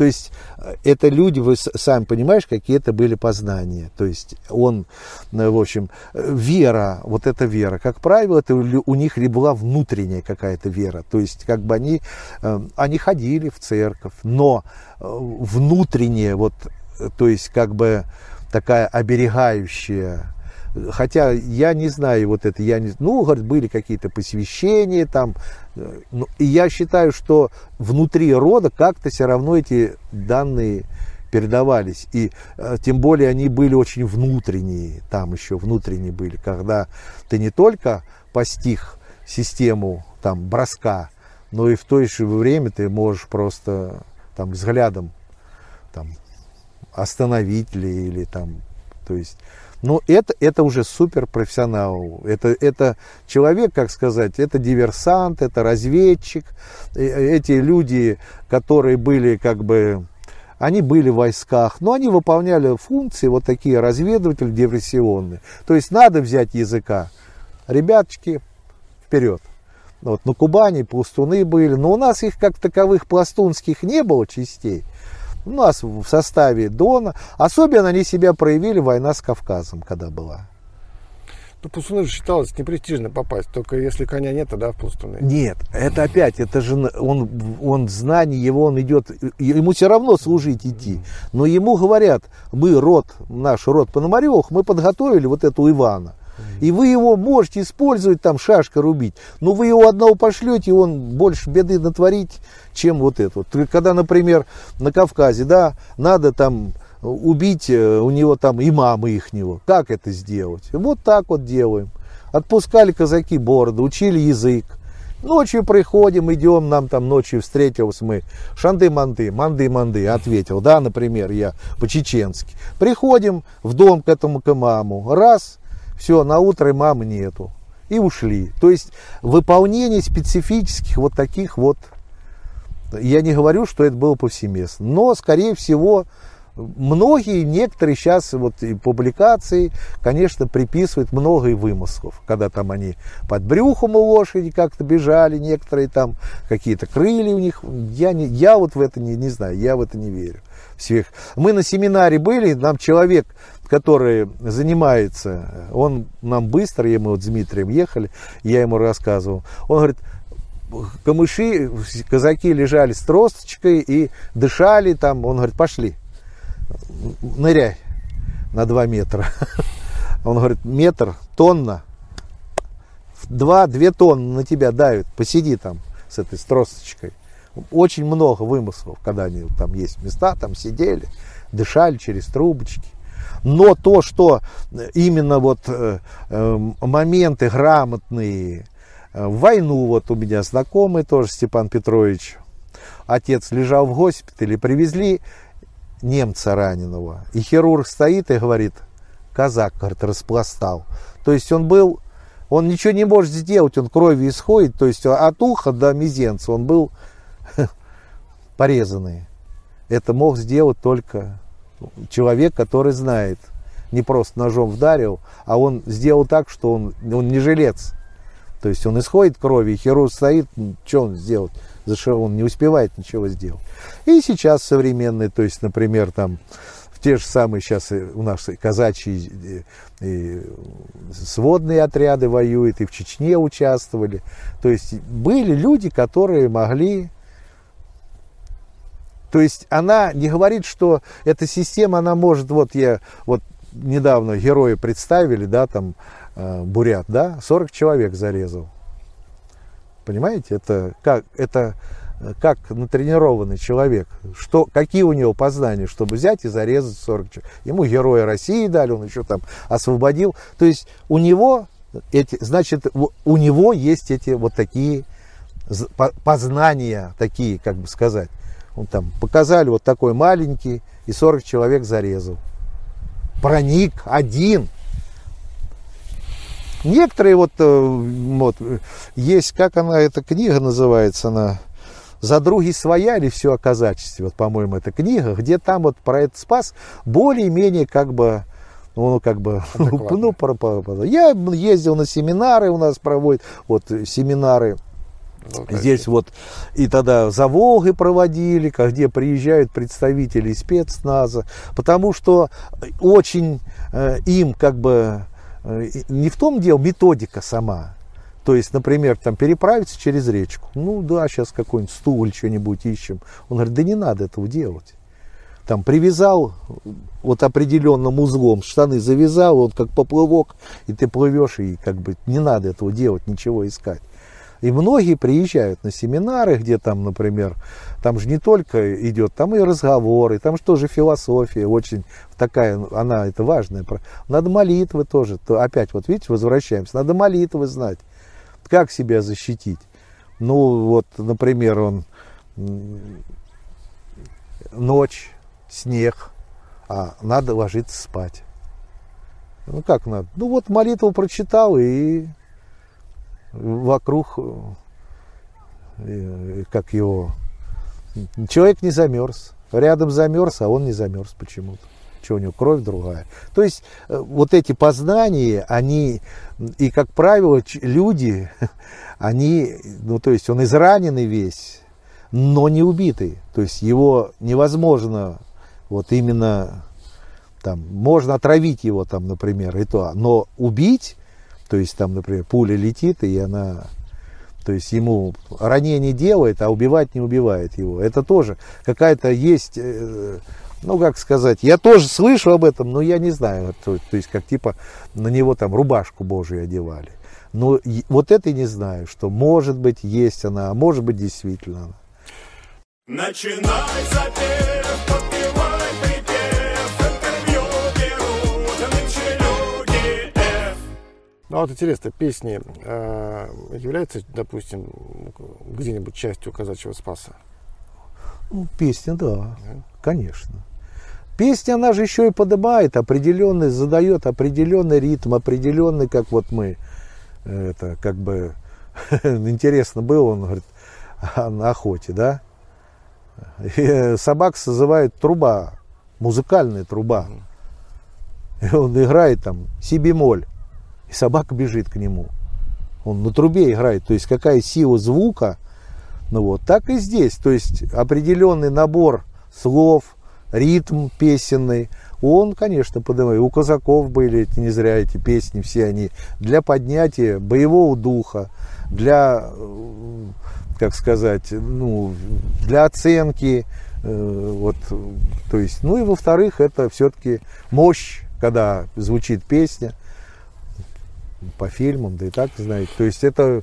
То есть э, это люди, вы сами понимаешь, какие это были познания. То есть он, э, в общем, э, вера, вот эта вера, как правило, это у них ли была внутренняя какая-то вера. То есть как бы они, они ходили в церковь, но внутренняя вот, то есть как бы такая оберегающая Хотя я не знаю вот это, я не, ну, говорит, были какие-то посвящения там, э, ну, и я считаю, что внутри рода как-то все равно эти данные передавались. И э, тем более они были очень внутренние, там еще внутренние были, когда ты не только постиг систему там броска, но и в то же время ты можешь просто там взглядом там остановить ли или там, то есть но это, это уже суперпрофессионал. Это, это человек, как сказать, это диверсант, это разведчик. Эти люди, которые были как бы они были в войсках, но они выполняли функции вот такие разведыватели диверсионные. То есть надо взять языка. Ребяточки, вперед. Вот на Кубани пластуны были, но у нас их как таковых пластунских не было частей у нас в составе Дона. Особенно они себя проявили война с Кавказом, когда была. Ну, пластуны же считалось непрестижно попасть, только если коня нет, тогда в пластуны. Нет, это опять, это же он, он знание его, он идет, ему все равно служить идти. Но ему говорят, мы род, наш род Пономаревых, мы подготовили вот эту Ивана. И вы его можете использовать, там шашка рубить, но вы его одного пошлете, и он больше беды натворить, чем вот это. Когда, например, на Кавказе, да, надо там убить э, у него там имама ихнего. Как это сделать? Вот так вот делаем. Отпускали казаки бороды, учили язык. Ночью приходим, идем, нам там ночью встретился мы. Шанды-манды, манды-манды, ответил, да, например, я по-чеченски. Приходим в дом к этому к имаму. Раз, все, на утро мамы нету. И ушли. То есть выполнение специфических вот таких вот, я не говорю, что это было повсеместно, но, скорее всего, многие, некоторые сейчас вот и публикации, конечно, приписывают много и вымыслов, когда там они под брюхом у лошади как-то бежали, некоторые там какие-то крылья у них. Я, не, я вот в это не, не знаю, я в это не верю. Всех. Мы на семинаре были, нам человек который занимается, он нам быстро, и мы вот с Дмитрием ехали, я ему рассказывал, он говорит, камыши, казаки лежали с тросточкой и дышали там. Он говорит, пошли, ныряй на 2 метра. Он говорит, метр, тонна, два, две тонны на тебя давит, посиди там с этой с тросточкой. Очень много вымыслов, когда они там есть места, там сидели, дышали через трубочки. Но то, что именно вот э, э, моменты грамотные, э, в войну вот у меня знакомый тоже Степан Петрович, отец лежал в госпитале, привезли немца раненого, и хирург стоит и говорит, казак, говорит, распластал. То есть он был, он ничего не может сделать, он кровью исходит, то есть от уха до мизенца он был порезанный. Это мог сделать только человек, который знает. Не просто ножом вдарил, а он сделал так, что он, он не жилец. То есть он исходит крови, хирург стоит, что он сделает? За что он не успевает ничего сделать. И сейчас современные, то есть, например, там, в те же самые сейчас у нас казачьи и сводные отряды воюют, и в Чечне участвовали. То есть были люди, которые могли то есть она не говорит, что эта система, она может, вот я, вот недавно герои представили, да, там, э, Бурят, да, 40 человек зарезал. Понимаете, это как, это как натренированный человек, что, какие у него познания, чтобы взять и зарезать 40 человек. Ему героя России дали, он еще там освободил. То есть у него эти, значит, у него есть эти вот такие познания, такие, как бы сказать. Он там показали вот такой маленький, и 40 человек зарезал. Проник один. Некоторые вот, э, вот есть, как она, эта книга называется, она «За други своя» или «Все о казачестве», вот, по-моему, эта книга, где там вот про этот спас более-менее как бы ну, как бы, ну, про, про, про. я ездил на семинары, у нас проводят, вот, семинары Волгоград. Здесь вот и тогда за Волгой проводили, где приезжают представители спецназа, потому что очень э, им как бы не в том дело методика сама. То есть, например, там переправиться через речку. Ну да, сейчас какой-нибудь стул что-нибудь ищем. Он говорит, да не надо этого делать. Там привязал вот определенным узлом, штаны завязал, вот как поплывок, и ты плывешь, и как бы не надо этого делать, ничего искать. И многие приезжают на семинары, где там, например, там же не только идет, там и разговоры, там же тоже философия очень такая, она это важная. Надо молитвы тоже, то опять вот видите, возвращаемся, надо молитвы знать, как себя защитить. Ну вот, например, он ночь, снег, а надо ложиться спать. Ну как надо? Ну вот молитву прочитал и вокруг, э, как его, человек не замерз. Рядом замерз, а он не замерз почему-то. Что у него кровь другая. То есть э, вот эти познания, они, и как правило, люди, они, ну то есть он израненный весь, но не убитый. То есть его невозможно вот именно там, можно отравить его там, например, и то, но убить то есть там, например, пуля летит, и она, то есть ему ранение делает, а убивать не убивает его. Это тоже какая-то есть, э, ну как сказать, я тоже слышу об этом, но я не знаю, то, то есть как типа на него там рубашку Божию одевали. Но вот это не знаю, что может быть есть она, а может быть действительно она. Начинай запев, Ну а вот интересно, песни э, являются, допустим, где-нибудь частью казачьего спаса? Ну, песня, да, да, конечно. Песня, она же еще и поднимает определенный, задает определенный ритм, определенный, как вот мы, это как бы интересно было, он говорит, на охоте, да? И собак созывает труба, музыкальная труба. И он играет там си бемоль и собака бежит к нему. Он на трубе играет, то есть какая сила звука, ну вот, так и здесь, то есть определенный набор слов, ритм песенный, он, конечно, поднимает. У казаков были эти, не зря эти песни, все они. Для поднятия боевого духа, для, э, как сказать, ну, для оценки, э, вот, то есть, ну и во-вторых, это все-таки мощь, когда звучит песня, по фильмам, да и так, знаете. То есть это,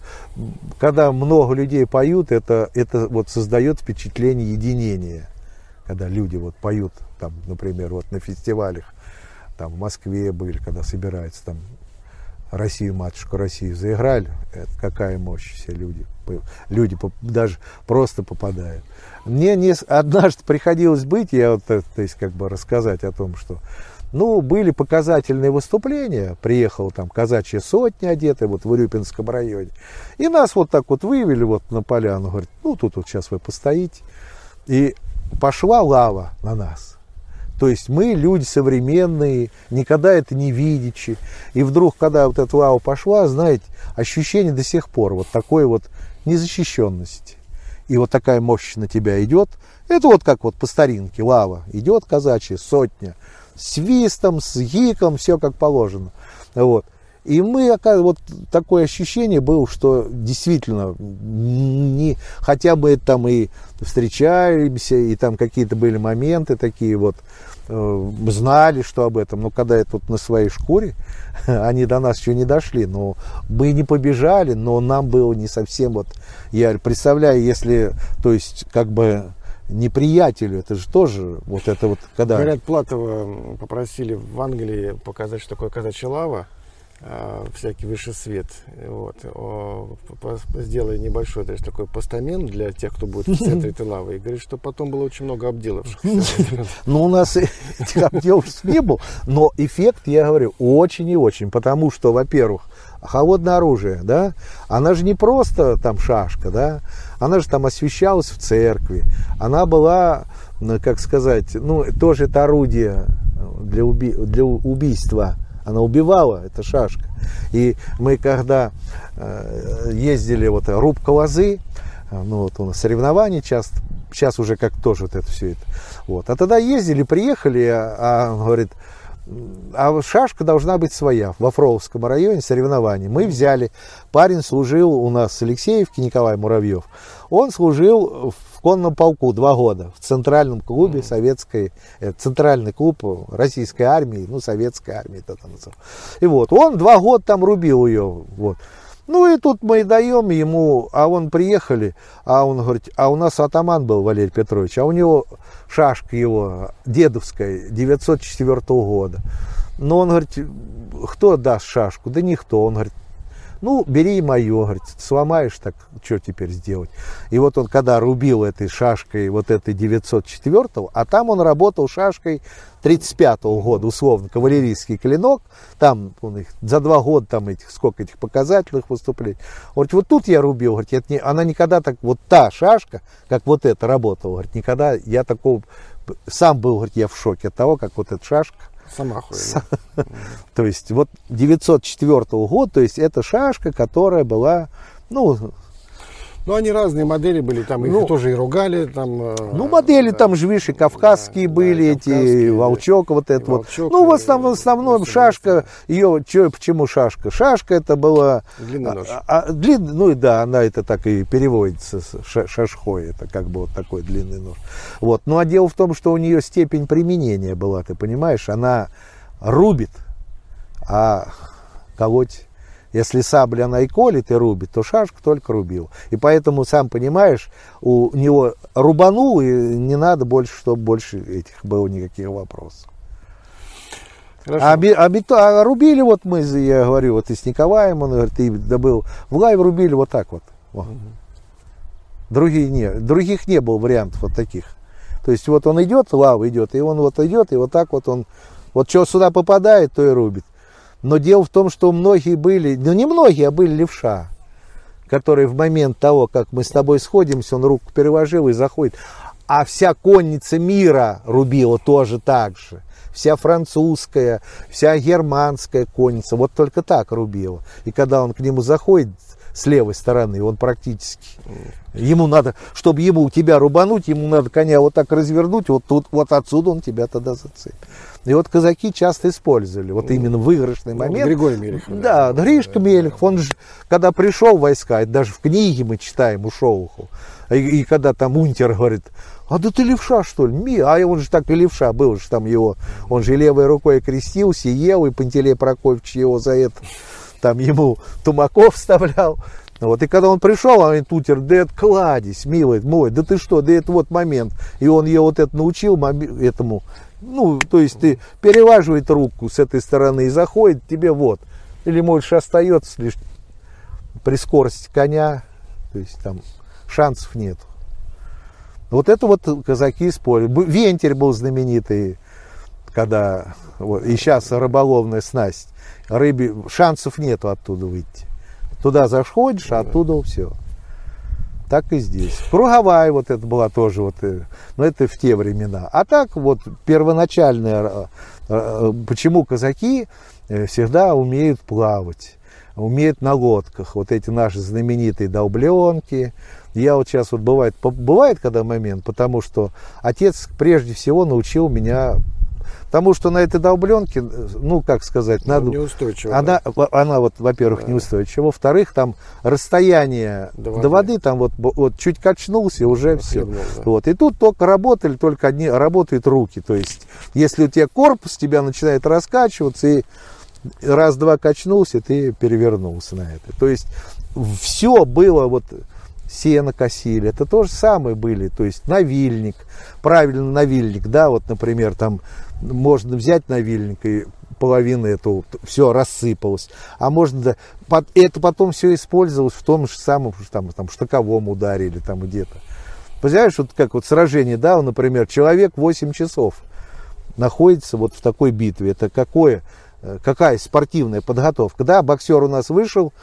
когда много людей поют, это, это вот создает впечатление единения. Когда люди вот поют, там, например, вот на фестивалях, там в Москве были, когда собираются там Россию, матушку Россию заиграли, это какая мощь все люди, люди даже просто попадают. Мне не, однажды приходилось быть, я вот, то есть как бы рассказать о том, что ну, были показательные выступления. Приехала там казачья сотня одетая вот в Урюпинском районе. И нас вот так вот вывели вот на поляну. Говорит, ну, тут вот сейчас вы постоите. И пошла лава на нас. То есть мы люди современные, никогда это не видячи. И вдруг, когда вот эта лава пошла, знаете, ощущение до сих пор вот такой вот незащищенности. И вот такая мощь на тебя идет. Это вот как вот по старинке лава идет казачья сотня – свистом, с гиком, все как положено. Вот. И мы, вот такое ощущение было, что действительно, не, хотя бы там и встречаемся, и там какие-то были моменты такие вот, э, знали, что об этом, но когда я тут на своей шкуре, они до нас еще не дошли, но мы не побежали, но нам было не совсем вот, я представляю, если, то есть, как бы, неприятелю. Это же тоже вот это вот когда... Говорят, Платова попросили в Англии показать, что такое казачья лава, а, всякий высший свет. Вот. Сделали небольшой то есть, такой постамент для тех, кто будет в центре этой лавы. И говорит, что потом было очень много обделавших. Ну, у нас этих обделавших не было. Но эффект, я говорю, очень и очень. Потому что, во-первых, холодное оружие, да, она же не просто там шашка, да, она же там освещалась в церкви, она была, ну, как сказать, ну, тоже это орудие для, уби для убийства, она убивала, это шашка. И мы когда э, ездили, вот рубка лозы, ну вот у нас соревнования часто, сейчас уже как тоже вот это все это. Вот. А тогда ездили, приехали, а, а говорит, а шашка должна быть своя. Во Фроловском районе соревнования. Мы взяли, парень служил у нас в Алексеевке, Николай Муравьев. Он служил в конном полку два года в центральном клубе советской, э, центральный клуб российской армии, ну, советской армии это там И вот, он два года там рубил ее, вот. Ну и тут мы даем ему, а он приехали, а он говорит, а у нас атаман был Валерий Петрович, а у него шашка его дедовская 904 года. Но он говорит, кто даст шашку? Да никто. Он говорит, ну, бери мое, говорит, сломаешь, так что теперь сделать? И вот он, когда рубил этой шашкой, вот этой 904 а там он работал шашкой 35 -го года, условно, кавалерийский клинок, там он их, за два года там этих, сколько этих показательных выступлений. Говорит, вот тут я рубил, говорит, это не, она никогда так, вот та шашка, как вот эта работала, говорит, никогда я такого, сам был, говорит, я в шоке от того, как вот эта шашка Сама хуйня. То есть вот 904 года, то есть это шашка, которая была, ну, ну, они разные модели были, там ну, их тоже и ругали. Там, э, ну, модели да, там же, видишь, и кавказские да, были, да, эти, волчок, вот это вот. Ну, в основном, в основном шашка, ее, чё, почему шашка? Шашка это была... Длинный нож. А, а, длин, ну, и да, она это так и переводится, шашхой, это как бы вот такой длинный нож. Вот, ну, а дело в том, что у нее степень применения была, ты понимаешь, она рубит, а колоть если сабля она и колет, и рубит, то шашку только рубил. И поэтому, сам понимаешь, у него рубанул, и не надо больше, чтобы больше этих было никаких вопросов. А, а, а рубили вот мы, я говорю, вот и с Николаем, он говорит, ты добыл, в лайв рубили вот так вот. вот. Угу. Другие не, других не было вариантов вот таких. То есть вот он идет, лава идет, и он вот идет, и вот так вот он, вот что сюда попадает, то и рубит. Но дело в том, что многие были, ну не многие, а были левша, которые в момент того, как мы с тобой сходимся, он руку переложил и заходит. А вся конница мира рубила тоже так же. Вся французская, вся германская конница, вот только так рубила. И когда он к нему заходит, с левой стороны, он практически. Ему надо, чтобы ему тебя рубануть, ему надо коня вот так развернуть, вот тут, вот отсюда он тебя тогда зацепит. И вот казаки часто использовали, вот именно выигрышный Ну, момент. Григорий Мелехов. Да, Гришка Мелехов, он же, когда пришел в войска, это даже в книге мы читаем у Шолоху, и, и когда там унтер говорит, а да ты левша, что ли? Ми, а он же так и левша был, же там его, он же левой рукой крестился, ел, и Пантелей Прокофьевич его за это, там ему тумаков вставлял. Вот, и когда он пришел, он Тутер, да это кладезь, милый мой, да ты что, да это вот момент. И он ее вот это научил этому, ну, то есть ты переваживает руку с этой стороны и заходит, тебе вот. Или, может, остается лишь при скорости коня, то есть там шансов нет. Вот это вот казаки спорят. Бу- Вентиль был знаменитый, когда, вот, и сейчас рыболовная снасть. Рыбе шансов нету оттуда выйти. Туда заходишь, а оттуда все. Так и здесь. Круговая вот это была тоже, вот, э, но это в те времена. А так вот первоначальная, э, э, почему казаки всегда умеют плавать, умеют на лодках. Вот эти наши знаменитые долбленки. Я вот сейчас вот бывает, бывает когда момент, потому что отец прежде всего научил меня Потому что на этой долбленке, ну, как сказать, Ну, надо... неустойчиво, Она, да. она вот, во-первых, Да. неустойчива. Во-вторых, там расстояние До до воды. воды, там вот, вот чуть качнулся, и уже все. Хлебнул, да. Вот. И тут только работали, только одни работают руки. То есть, если у тебя корпус тебя начинает раскачиваться, и раз-два качнулся, ты перевернулся на это. То есть, все было вот сено косили, это то же самое были, то есть навильник, правильно навильник, да, вот, например, там можно взять навильник и половина эту все рассыпалось, а можно да, это потом все использовалось в том же самом там, там штыковом ударе или там где-то. Понимаешь, вот как вот сражение, да, например, человек 8 часов находится вот в такой битве. Это какое, э, какая спортивная подготовка. Да, боксер у нас вышел,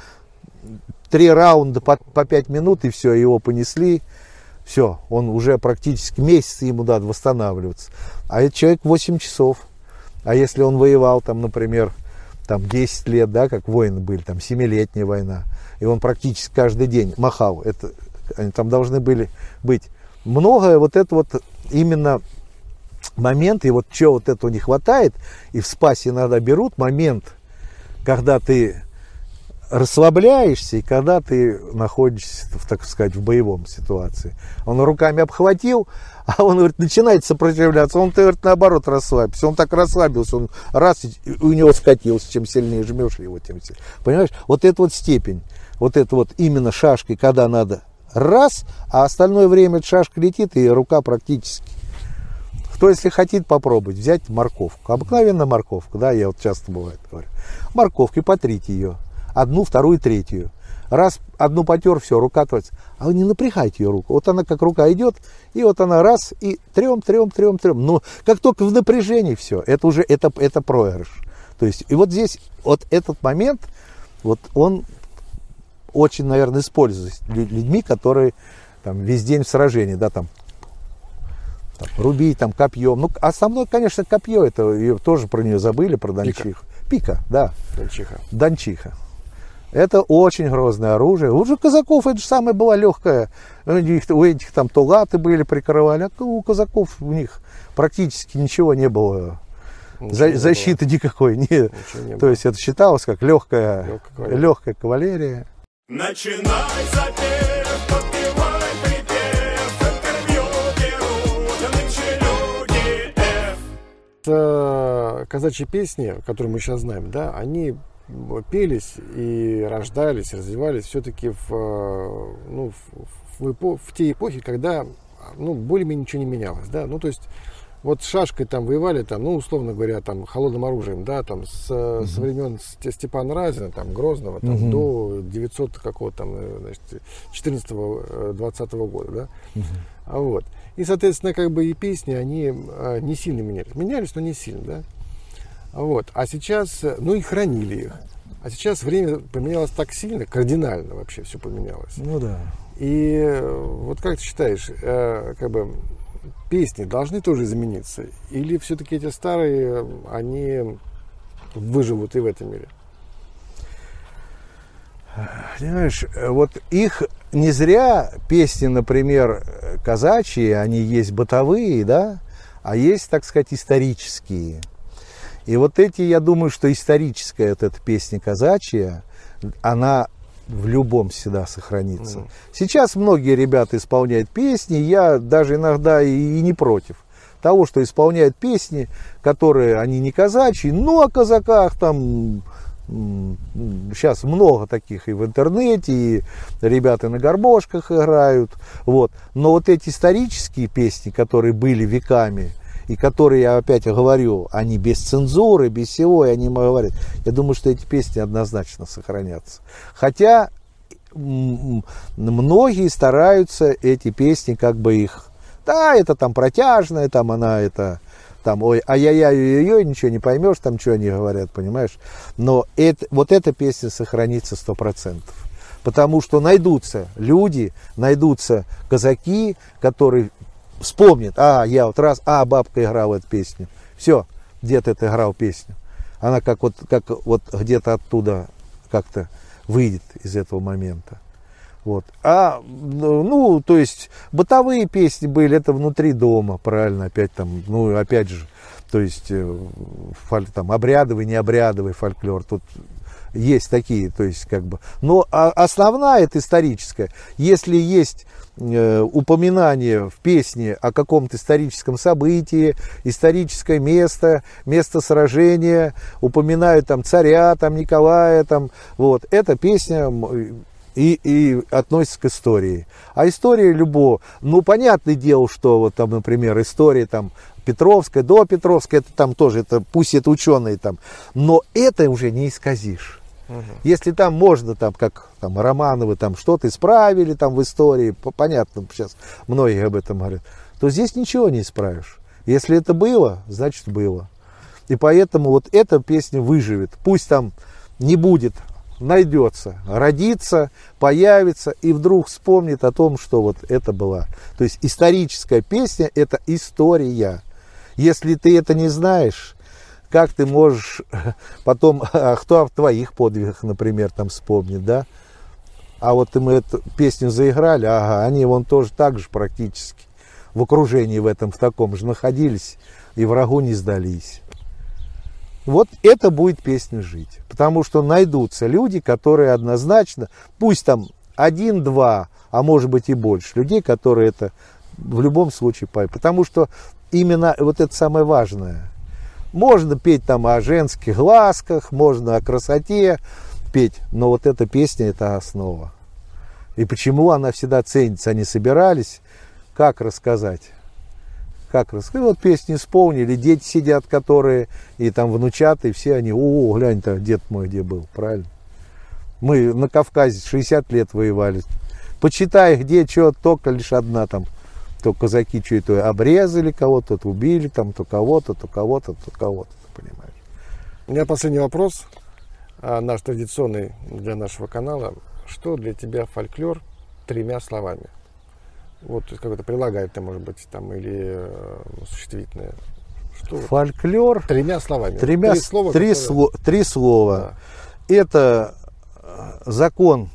три раунда по, по 5 минут, и все, его понесли. Все, он уже практически месяц ему надо восстанавливаться. А этот человек 8 часов. А если он воевал, там, например, там 10 лет, да, как воины были, там 7-летняя война, и он практически каждый день махал, это, они там должны были быть многое вот это вот именно момент, и вот что вот этого не хватает, и в спасе иногда берут момент, когда ты расслабляешься, и когда ты находишься, так сказать, в боевом ситуации. Он руками обхватил, а он, говорит, начинает сопротивляться, он, говорит, наоборот расслабился. Он так расслабился, он раз, и у него скатился, чем сильнее жмешь его, тем сильнее. Понимаешь, вот эта вот степень, вот это вот именно шашкой, когда надо раз, а остальное время шашка летит, и рука практически кто, если хотит попробовать, взять морковку. Обыкновенная морковка, да, я вот часто бывает говорю. Морковку и потрите ее. Одну, вторую, третью. Раз одну потер, все, рука творится. А вы не напрягайте ее руку. Вот она как рука идет, и вот она раз, и трем, трем, трем, трем. Но как только в напряжении все, это уже, это, это проигрыш. То есть, и вот здесь, вот этот момент, вот он очень, наверное, используется лю- людьми, которые там весь день в сражении, да, там там, рубить там копьем. Ну, основное, конечно, копье, это ее тоже про нее забыли, про Дончиху. Пика, да, Дончиха. Дончиха. Это очень грозное оружие. У же казаков это же самое было легкое. У них- у этих там то латы были, прикрывали, а у казаков у них практически ничего не было. Ничего За- не было. защиты никакой. Не. Ничего не То было. есть это считалось как легкая, Легкая кавалерия. легкая кавалерия. Начинай запев, подпевай припев, интервью F. Э, казачьи песни, которые мы сейчас знаем, да, они пелись и рождались, развивались все-таки в, э, ну, в, в эпо- в те эпохи, когда ну, более-менее ничего не менялось, да, ну, то есть вот с шашкой там воевали, там, ну, условно говоря, там, холодным оружием, да, там, с, э, со времен Сте- Степана Разина, там, Грозного, там, Мгм. до 900 какого там, э, значит, 14-20 года, да, а вот. И, соответственно, как бы и песни, они не сильно менялись. Менялись, но не сильно, да. Вот. А сейчас, ну и хранили их. А сейчас время поменялось так сильно, кардинально вообще все поменялось. Ну да. И э, вот как ты считаешь, э, как бы песни должны тоже измениться? Или все-таки эти старые, они выживут и в этом мире? Понимаешь, вот их не зря песни, например, казачьи, они есть бытовые, да, а есть, так сказать, исторические. И вот эти, я думаю, что историческая вот эта песня казачья, она в любом всегда сохранится. Мгм. Сейчас многие ребята исполняют песни, я даже иногда и, и не против того, что исполняют песни, которые они не казачьи, но о казаках там сейчас много таких и в интернете, и ребята на гармошках играют, вот. Но вот эти исторические песни, которые были веками, и которые, я опять говорю, они без цензуры, без всего, и они говорят, я думаю, что эти песни однозначно сохранятся. Хотя многие стараются эти песни как бы их, да, это там протяжная, там она это, там, ой, ай-яй-яй, ой-ой, ничего не поймешь, там, что они говорят, понимаешь. Но это, вот эта песня сохранится сто процентов. Потому что найдутся люди, найдутся казаки, которые вспомнят, а, я вот раз, а, бабка играла эту песню. Все, дед это играл песню. Она как вот, как вот где-то оттуда как-то выйдет из этого момента. Вот. А, ну, то есть, бытовые песни были, это внутри дома, правильно, опять там, ну, опять же, то есть, э, фоль, там, обрядовый, необрядовый фольклор, тут есть такие, то есть, как бы, но основная это историческая. Если есть э, упоминание в песне о каком-то историческом событии, историческое место, место сражения, упоминают там царя, там Николая, там, вот, эта песня и, и относится к истории. А история любого, ну, понятное дело, что вот там, например, история там Петровская, до Петровской, это там тоже, это, пусть это ученые там, но это уже не исказишь. Если там можно, там, как там, Романовы там что-то исправили там в истории, по- понятно, сейчас многие об этом говорят, то здесь ничего не исправишь. Если это было, значит было. И поэтому вот эта песня выживет. Пусть там не будет, найдется, родится, появится и вдруг вспомнит о том, что вот это была. То есть историческая песня – это история. Если ты это не знаешь, как ты можешь потом, а кто о твоих подвигах, например, там вспомнит, да? А вот мы эту песню заиграли, ага, они вон тоже так же практически в окружении в этом, в таком же находились и врагу не сдались. Вот это будет песня жить. Потому что найдутся люди, которые однозначно, пусть там один-два, а может быть и больше, людей, которые это в любом случае поют. Потому что именно вот это самое важное. Можно петь там о женских глазках, можно о красоте петь, но вот эта песня это основа. И почему она всегда ценится? Они собирались, как рассказать? Как рассказать? Вот песни исполнили, дети сидят, которые, и там внучаты, и все они, о, глянь-то, дед мой где был, правильно? Мы на Кавказе 60 лет воевали. Почитай, где что, только лишь одна там. То казаки что то обрезали кого-то, то убили там, то кого-то, то кого-то, то кого-то, понимаешь. У меня последний вопрос, а, наш традиционный для нашего канала. Что для тебя фольклор тремя словами? Вот какое-то прилагательное, может быть, там, или э, существительное. Что вот? Фольклор Тремя словами. Тремя, Три слова. три, которые- сло- три слова. Это э, закон,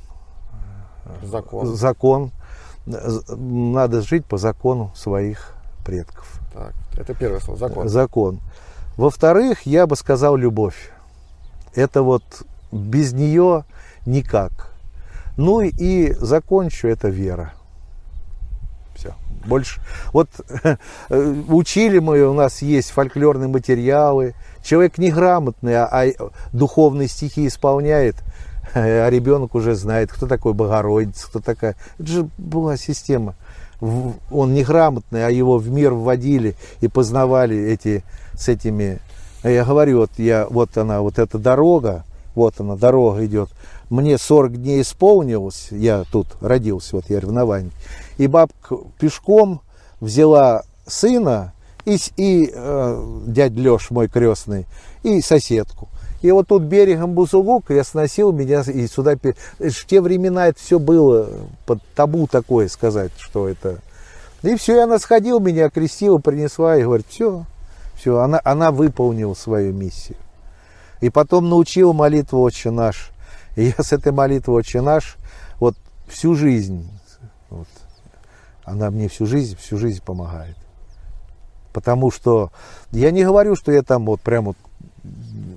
Закон. закон. Надо жить по закону своих предков. Так, это первое слово. Закон. Закон. Во-вторых, я бы сказал любовь. Это вот без нее никак. Ну и закончу это вера. Все. Больше. Вот э, учили мы, у нас есть фольклорные материалы. Человек неграмотный, а, а духовные стихи исполняет, а ребенок уже знает, кто такой Богородица, кто такая. Это же была система. Он неграмотный, а его в мир вводили и познавали эти с этими. А Я говорю, вот я, вот она, вот эта дорога, вот она, дорога идет. Мне 40 дней исполнилось, я тут родился, вот я в. И бабка пешком взяла сына и, и э, дядь Леш, мой крестный, и соседку. И вот тут берегом Бузулук я сносил меня и сюда. В те времена это все было под табу такое сказать, что это. И все, и она сходила, меня окрестила, принесла и говорит, все, все, она, она выполнила свою миссию. И потом научила молитву «Отче наш». И я с этой молитвой «Отче наш» вот всю жизнь, вот, она мне всю жизнь, всю жизнь помогает. Потому что я не говорю, что я там вот прям вот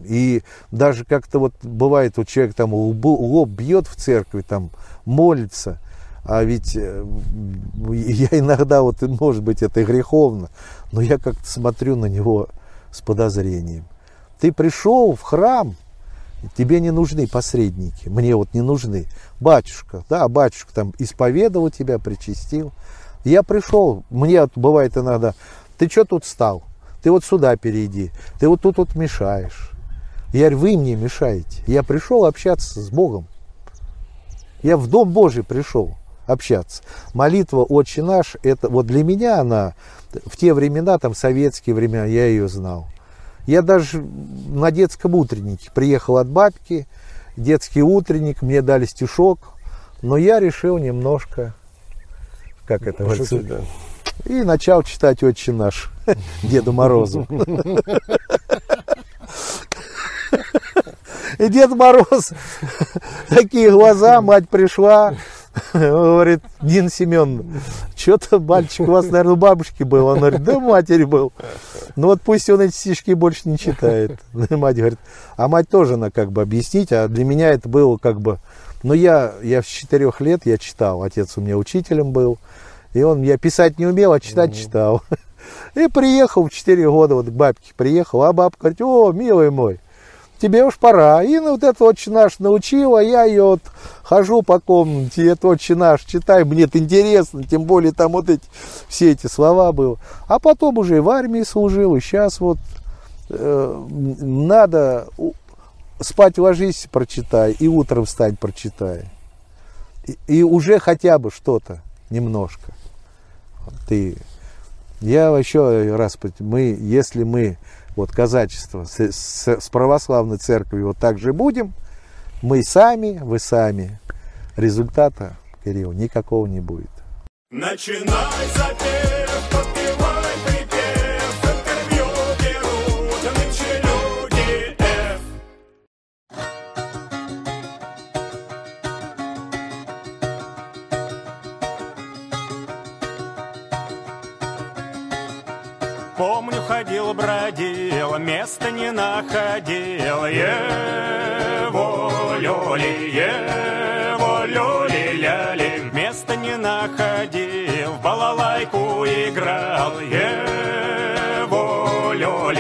и даже как-то вот бывает, вот человек там лоб бьет в церкви, там молится, а ведь э, я иногда, вот, может быть, это и греховно, но я как-то смотрю на него с подозрением. Ты пришел в храм, тебе не нужны посредники, мне вот не нужны. Батюшка, да, батюшка там исповедовал тебя, причастил. Я пришел, мне вот бывает иногда, ты что тут стал? Ты вот сюда перейди, ты вот тут вот мешаешь. Я говорю, вы мне мешаете. Я пришел общаться с Богом. Я в Дом Божий пришел общаться. Молитва «Отче наш», это вот для меня она, в те времена, там советские времена, я ее знал. Я даже на детском утреннике приехал от бабки, детский утренник, мне дали стишок, но я решил немножко, как это Пошутить, да. и начал читать «Отче наш» Деду Морозу. И Дед Мороз, такие глаза, мать пришла, говорит, Нина Семеновна, что-то мальчик у вас, наверное, у бабушки был. Он говорит, да матери был. Ну вот пусть он эти стишки больше не читает. И мать говорит, а мать тоже она как бы объяснить, а для меня это было как бы, ну я, я с четырех лет я читал, отец у меня учителем был, и он, я писать не умел, а читать читал. И приехал в 4 года, вот к бабке приехал, а бабка говорит, о, милый мой, тебе уж пора. И ну, вот это отче наш научила, я ее вот хожу по комнате, это отче наш читаю, мне это интересно, тем более там вот эти, все эти слова было. А потом уже и в армии служил, и сейчас вот э, надо спать ложись, прочитай, и утром встать, прочитай. И, и уже хотя бы что-то, немножко. Ты я еще раз, мы, если мы, вот казачество, с, с- с православной церковью вот так же будем, мы сами, вы сами, результата, Кирилл, никакого не будет. Начинай запев, места не находил. Его, лёли, его, лёли, ляли. Места не находил, в балалайку играл. Его, его,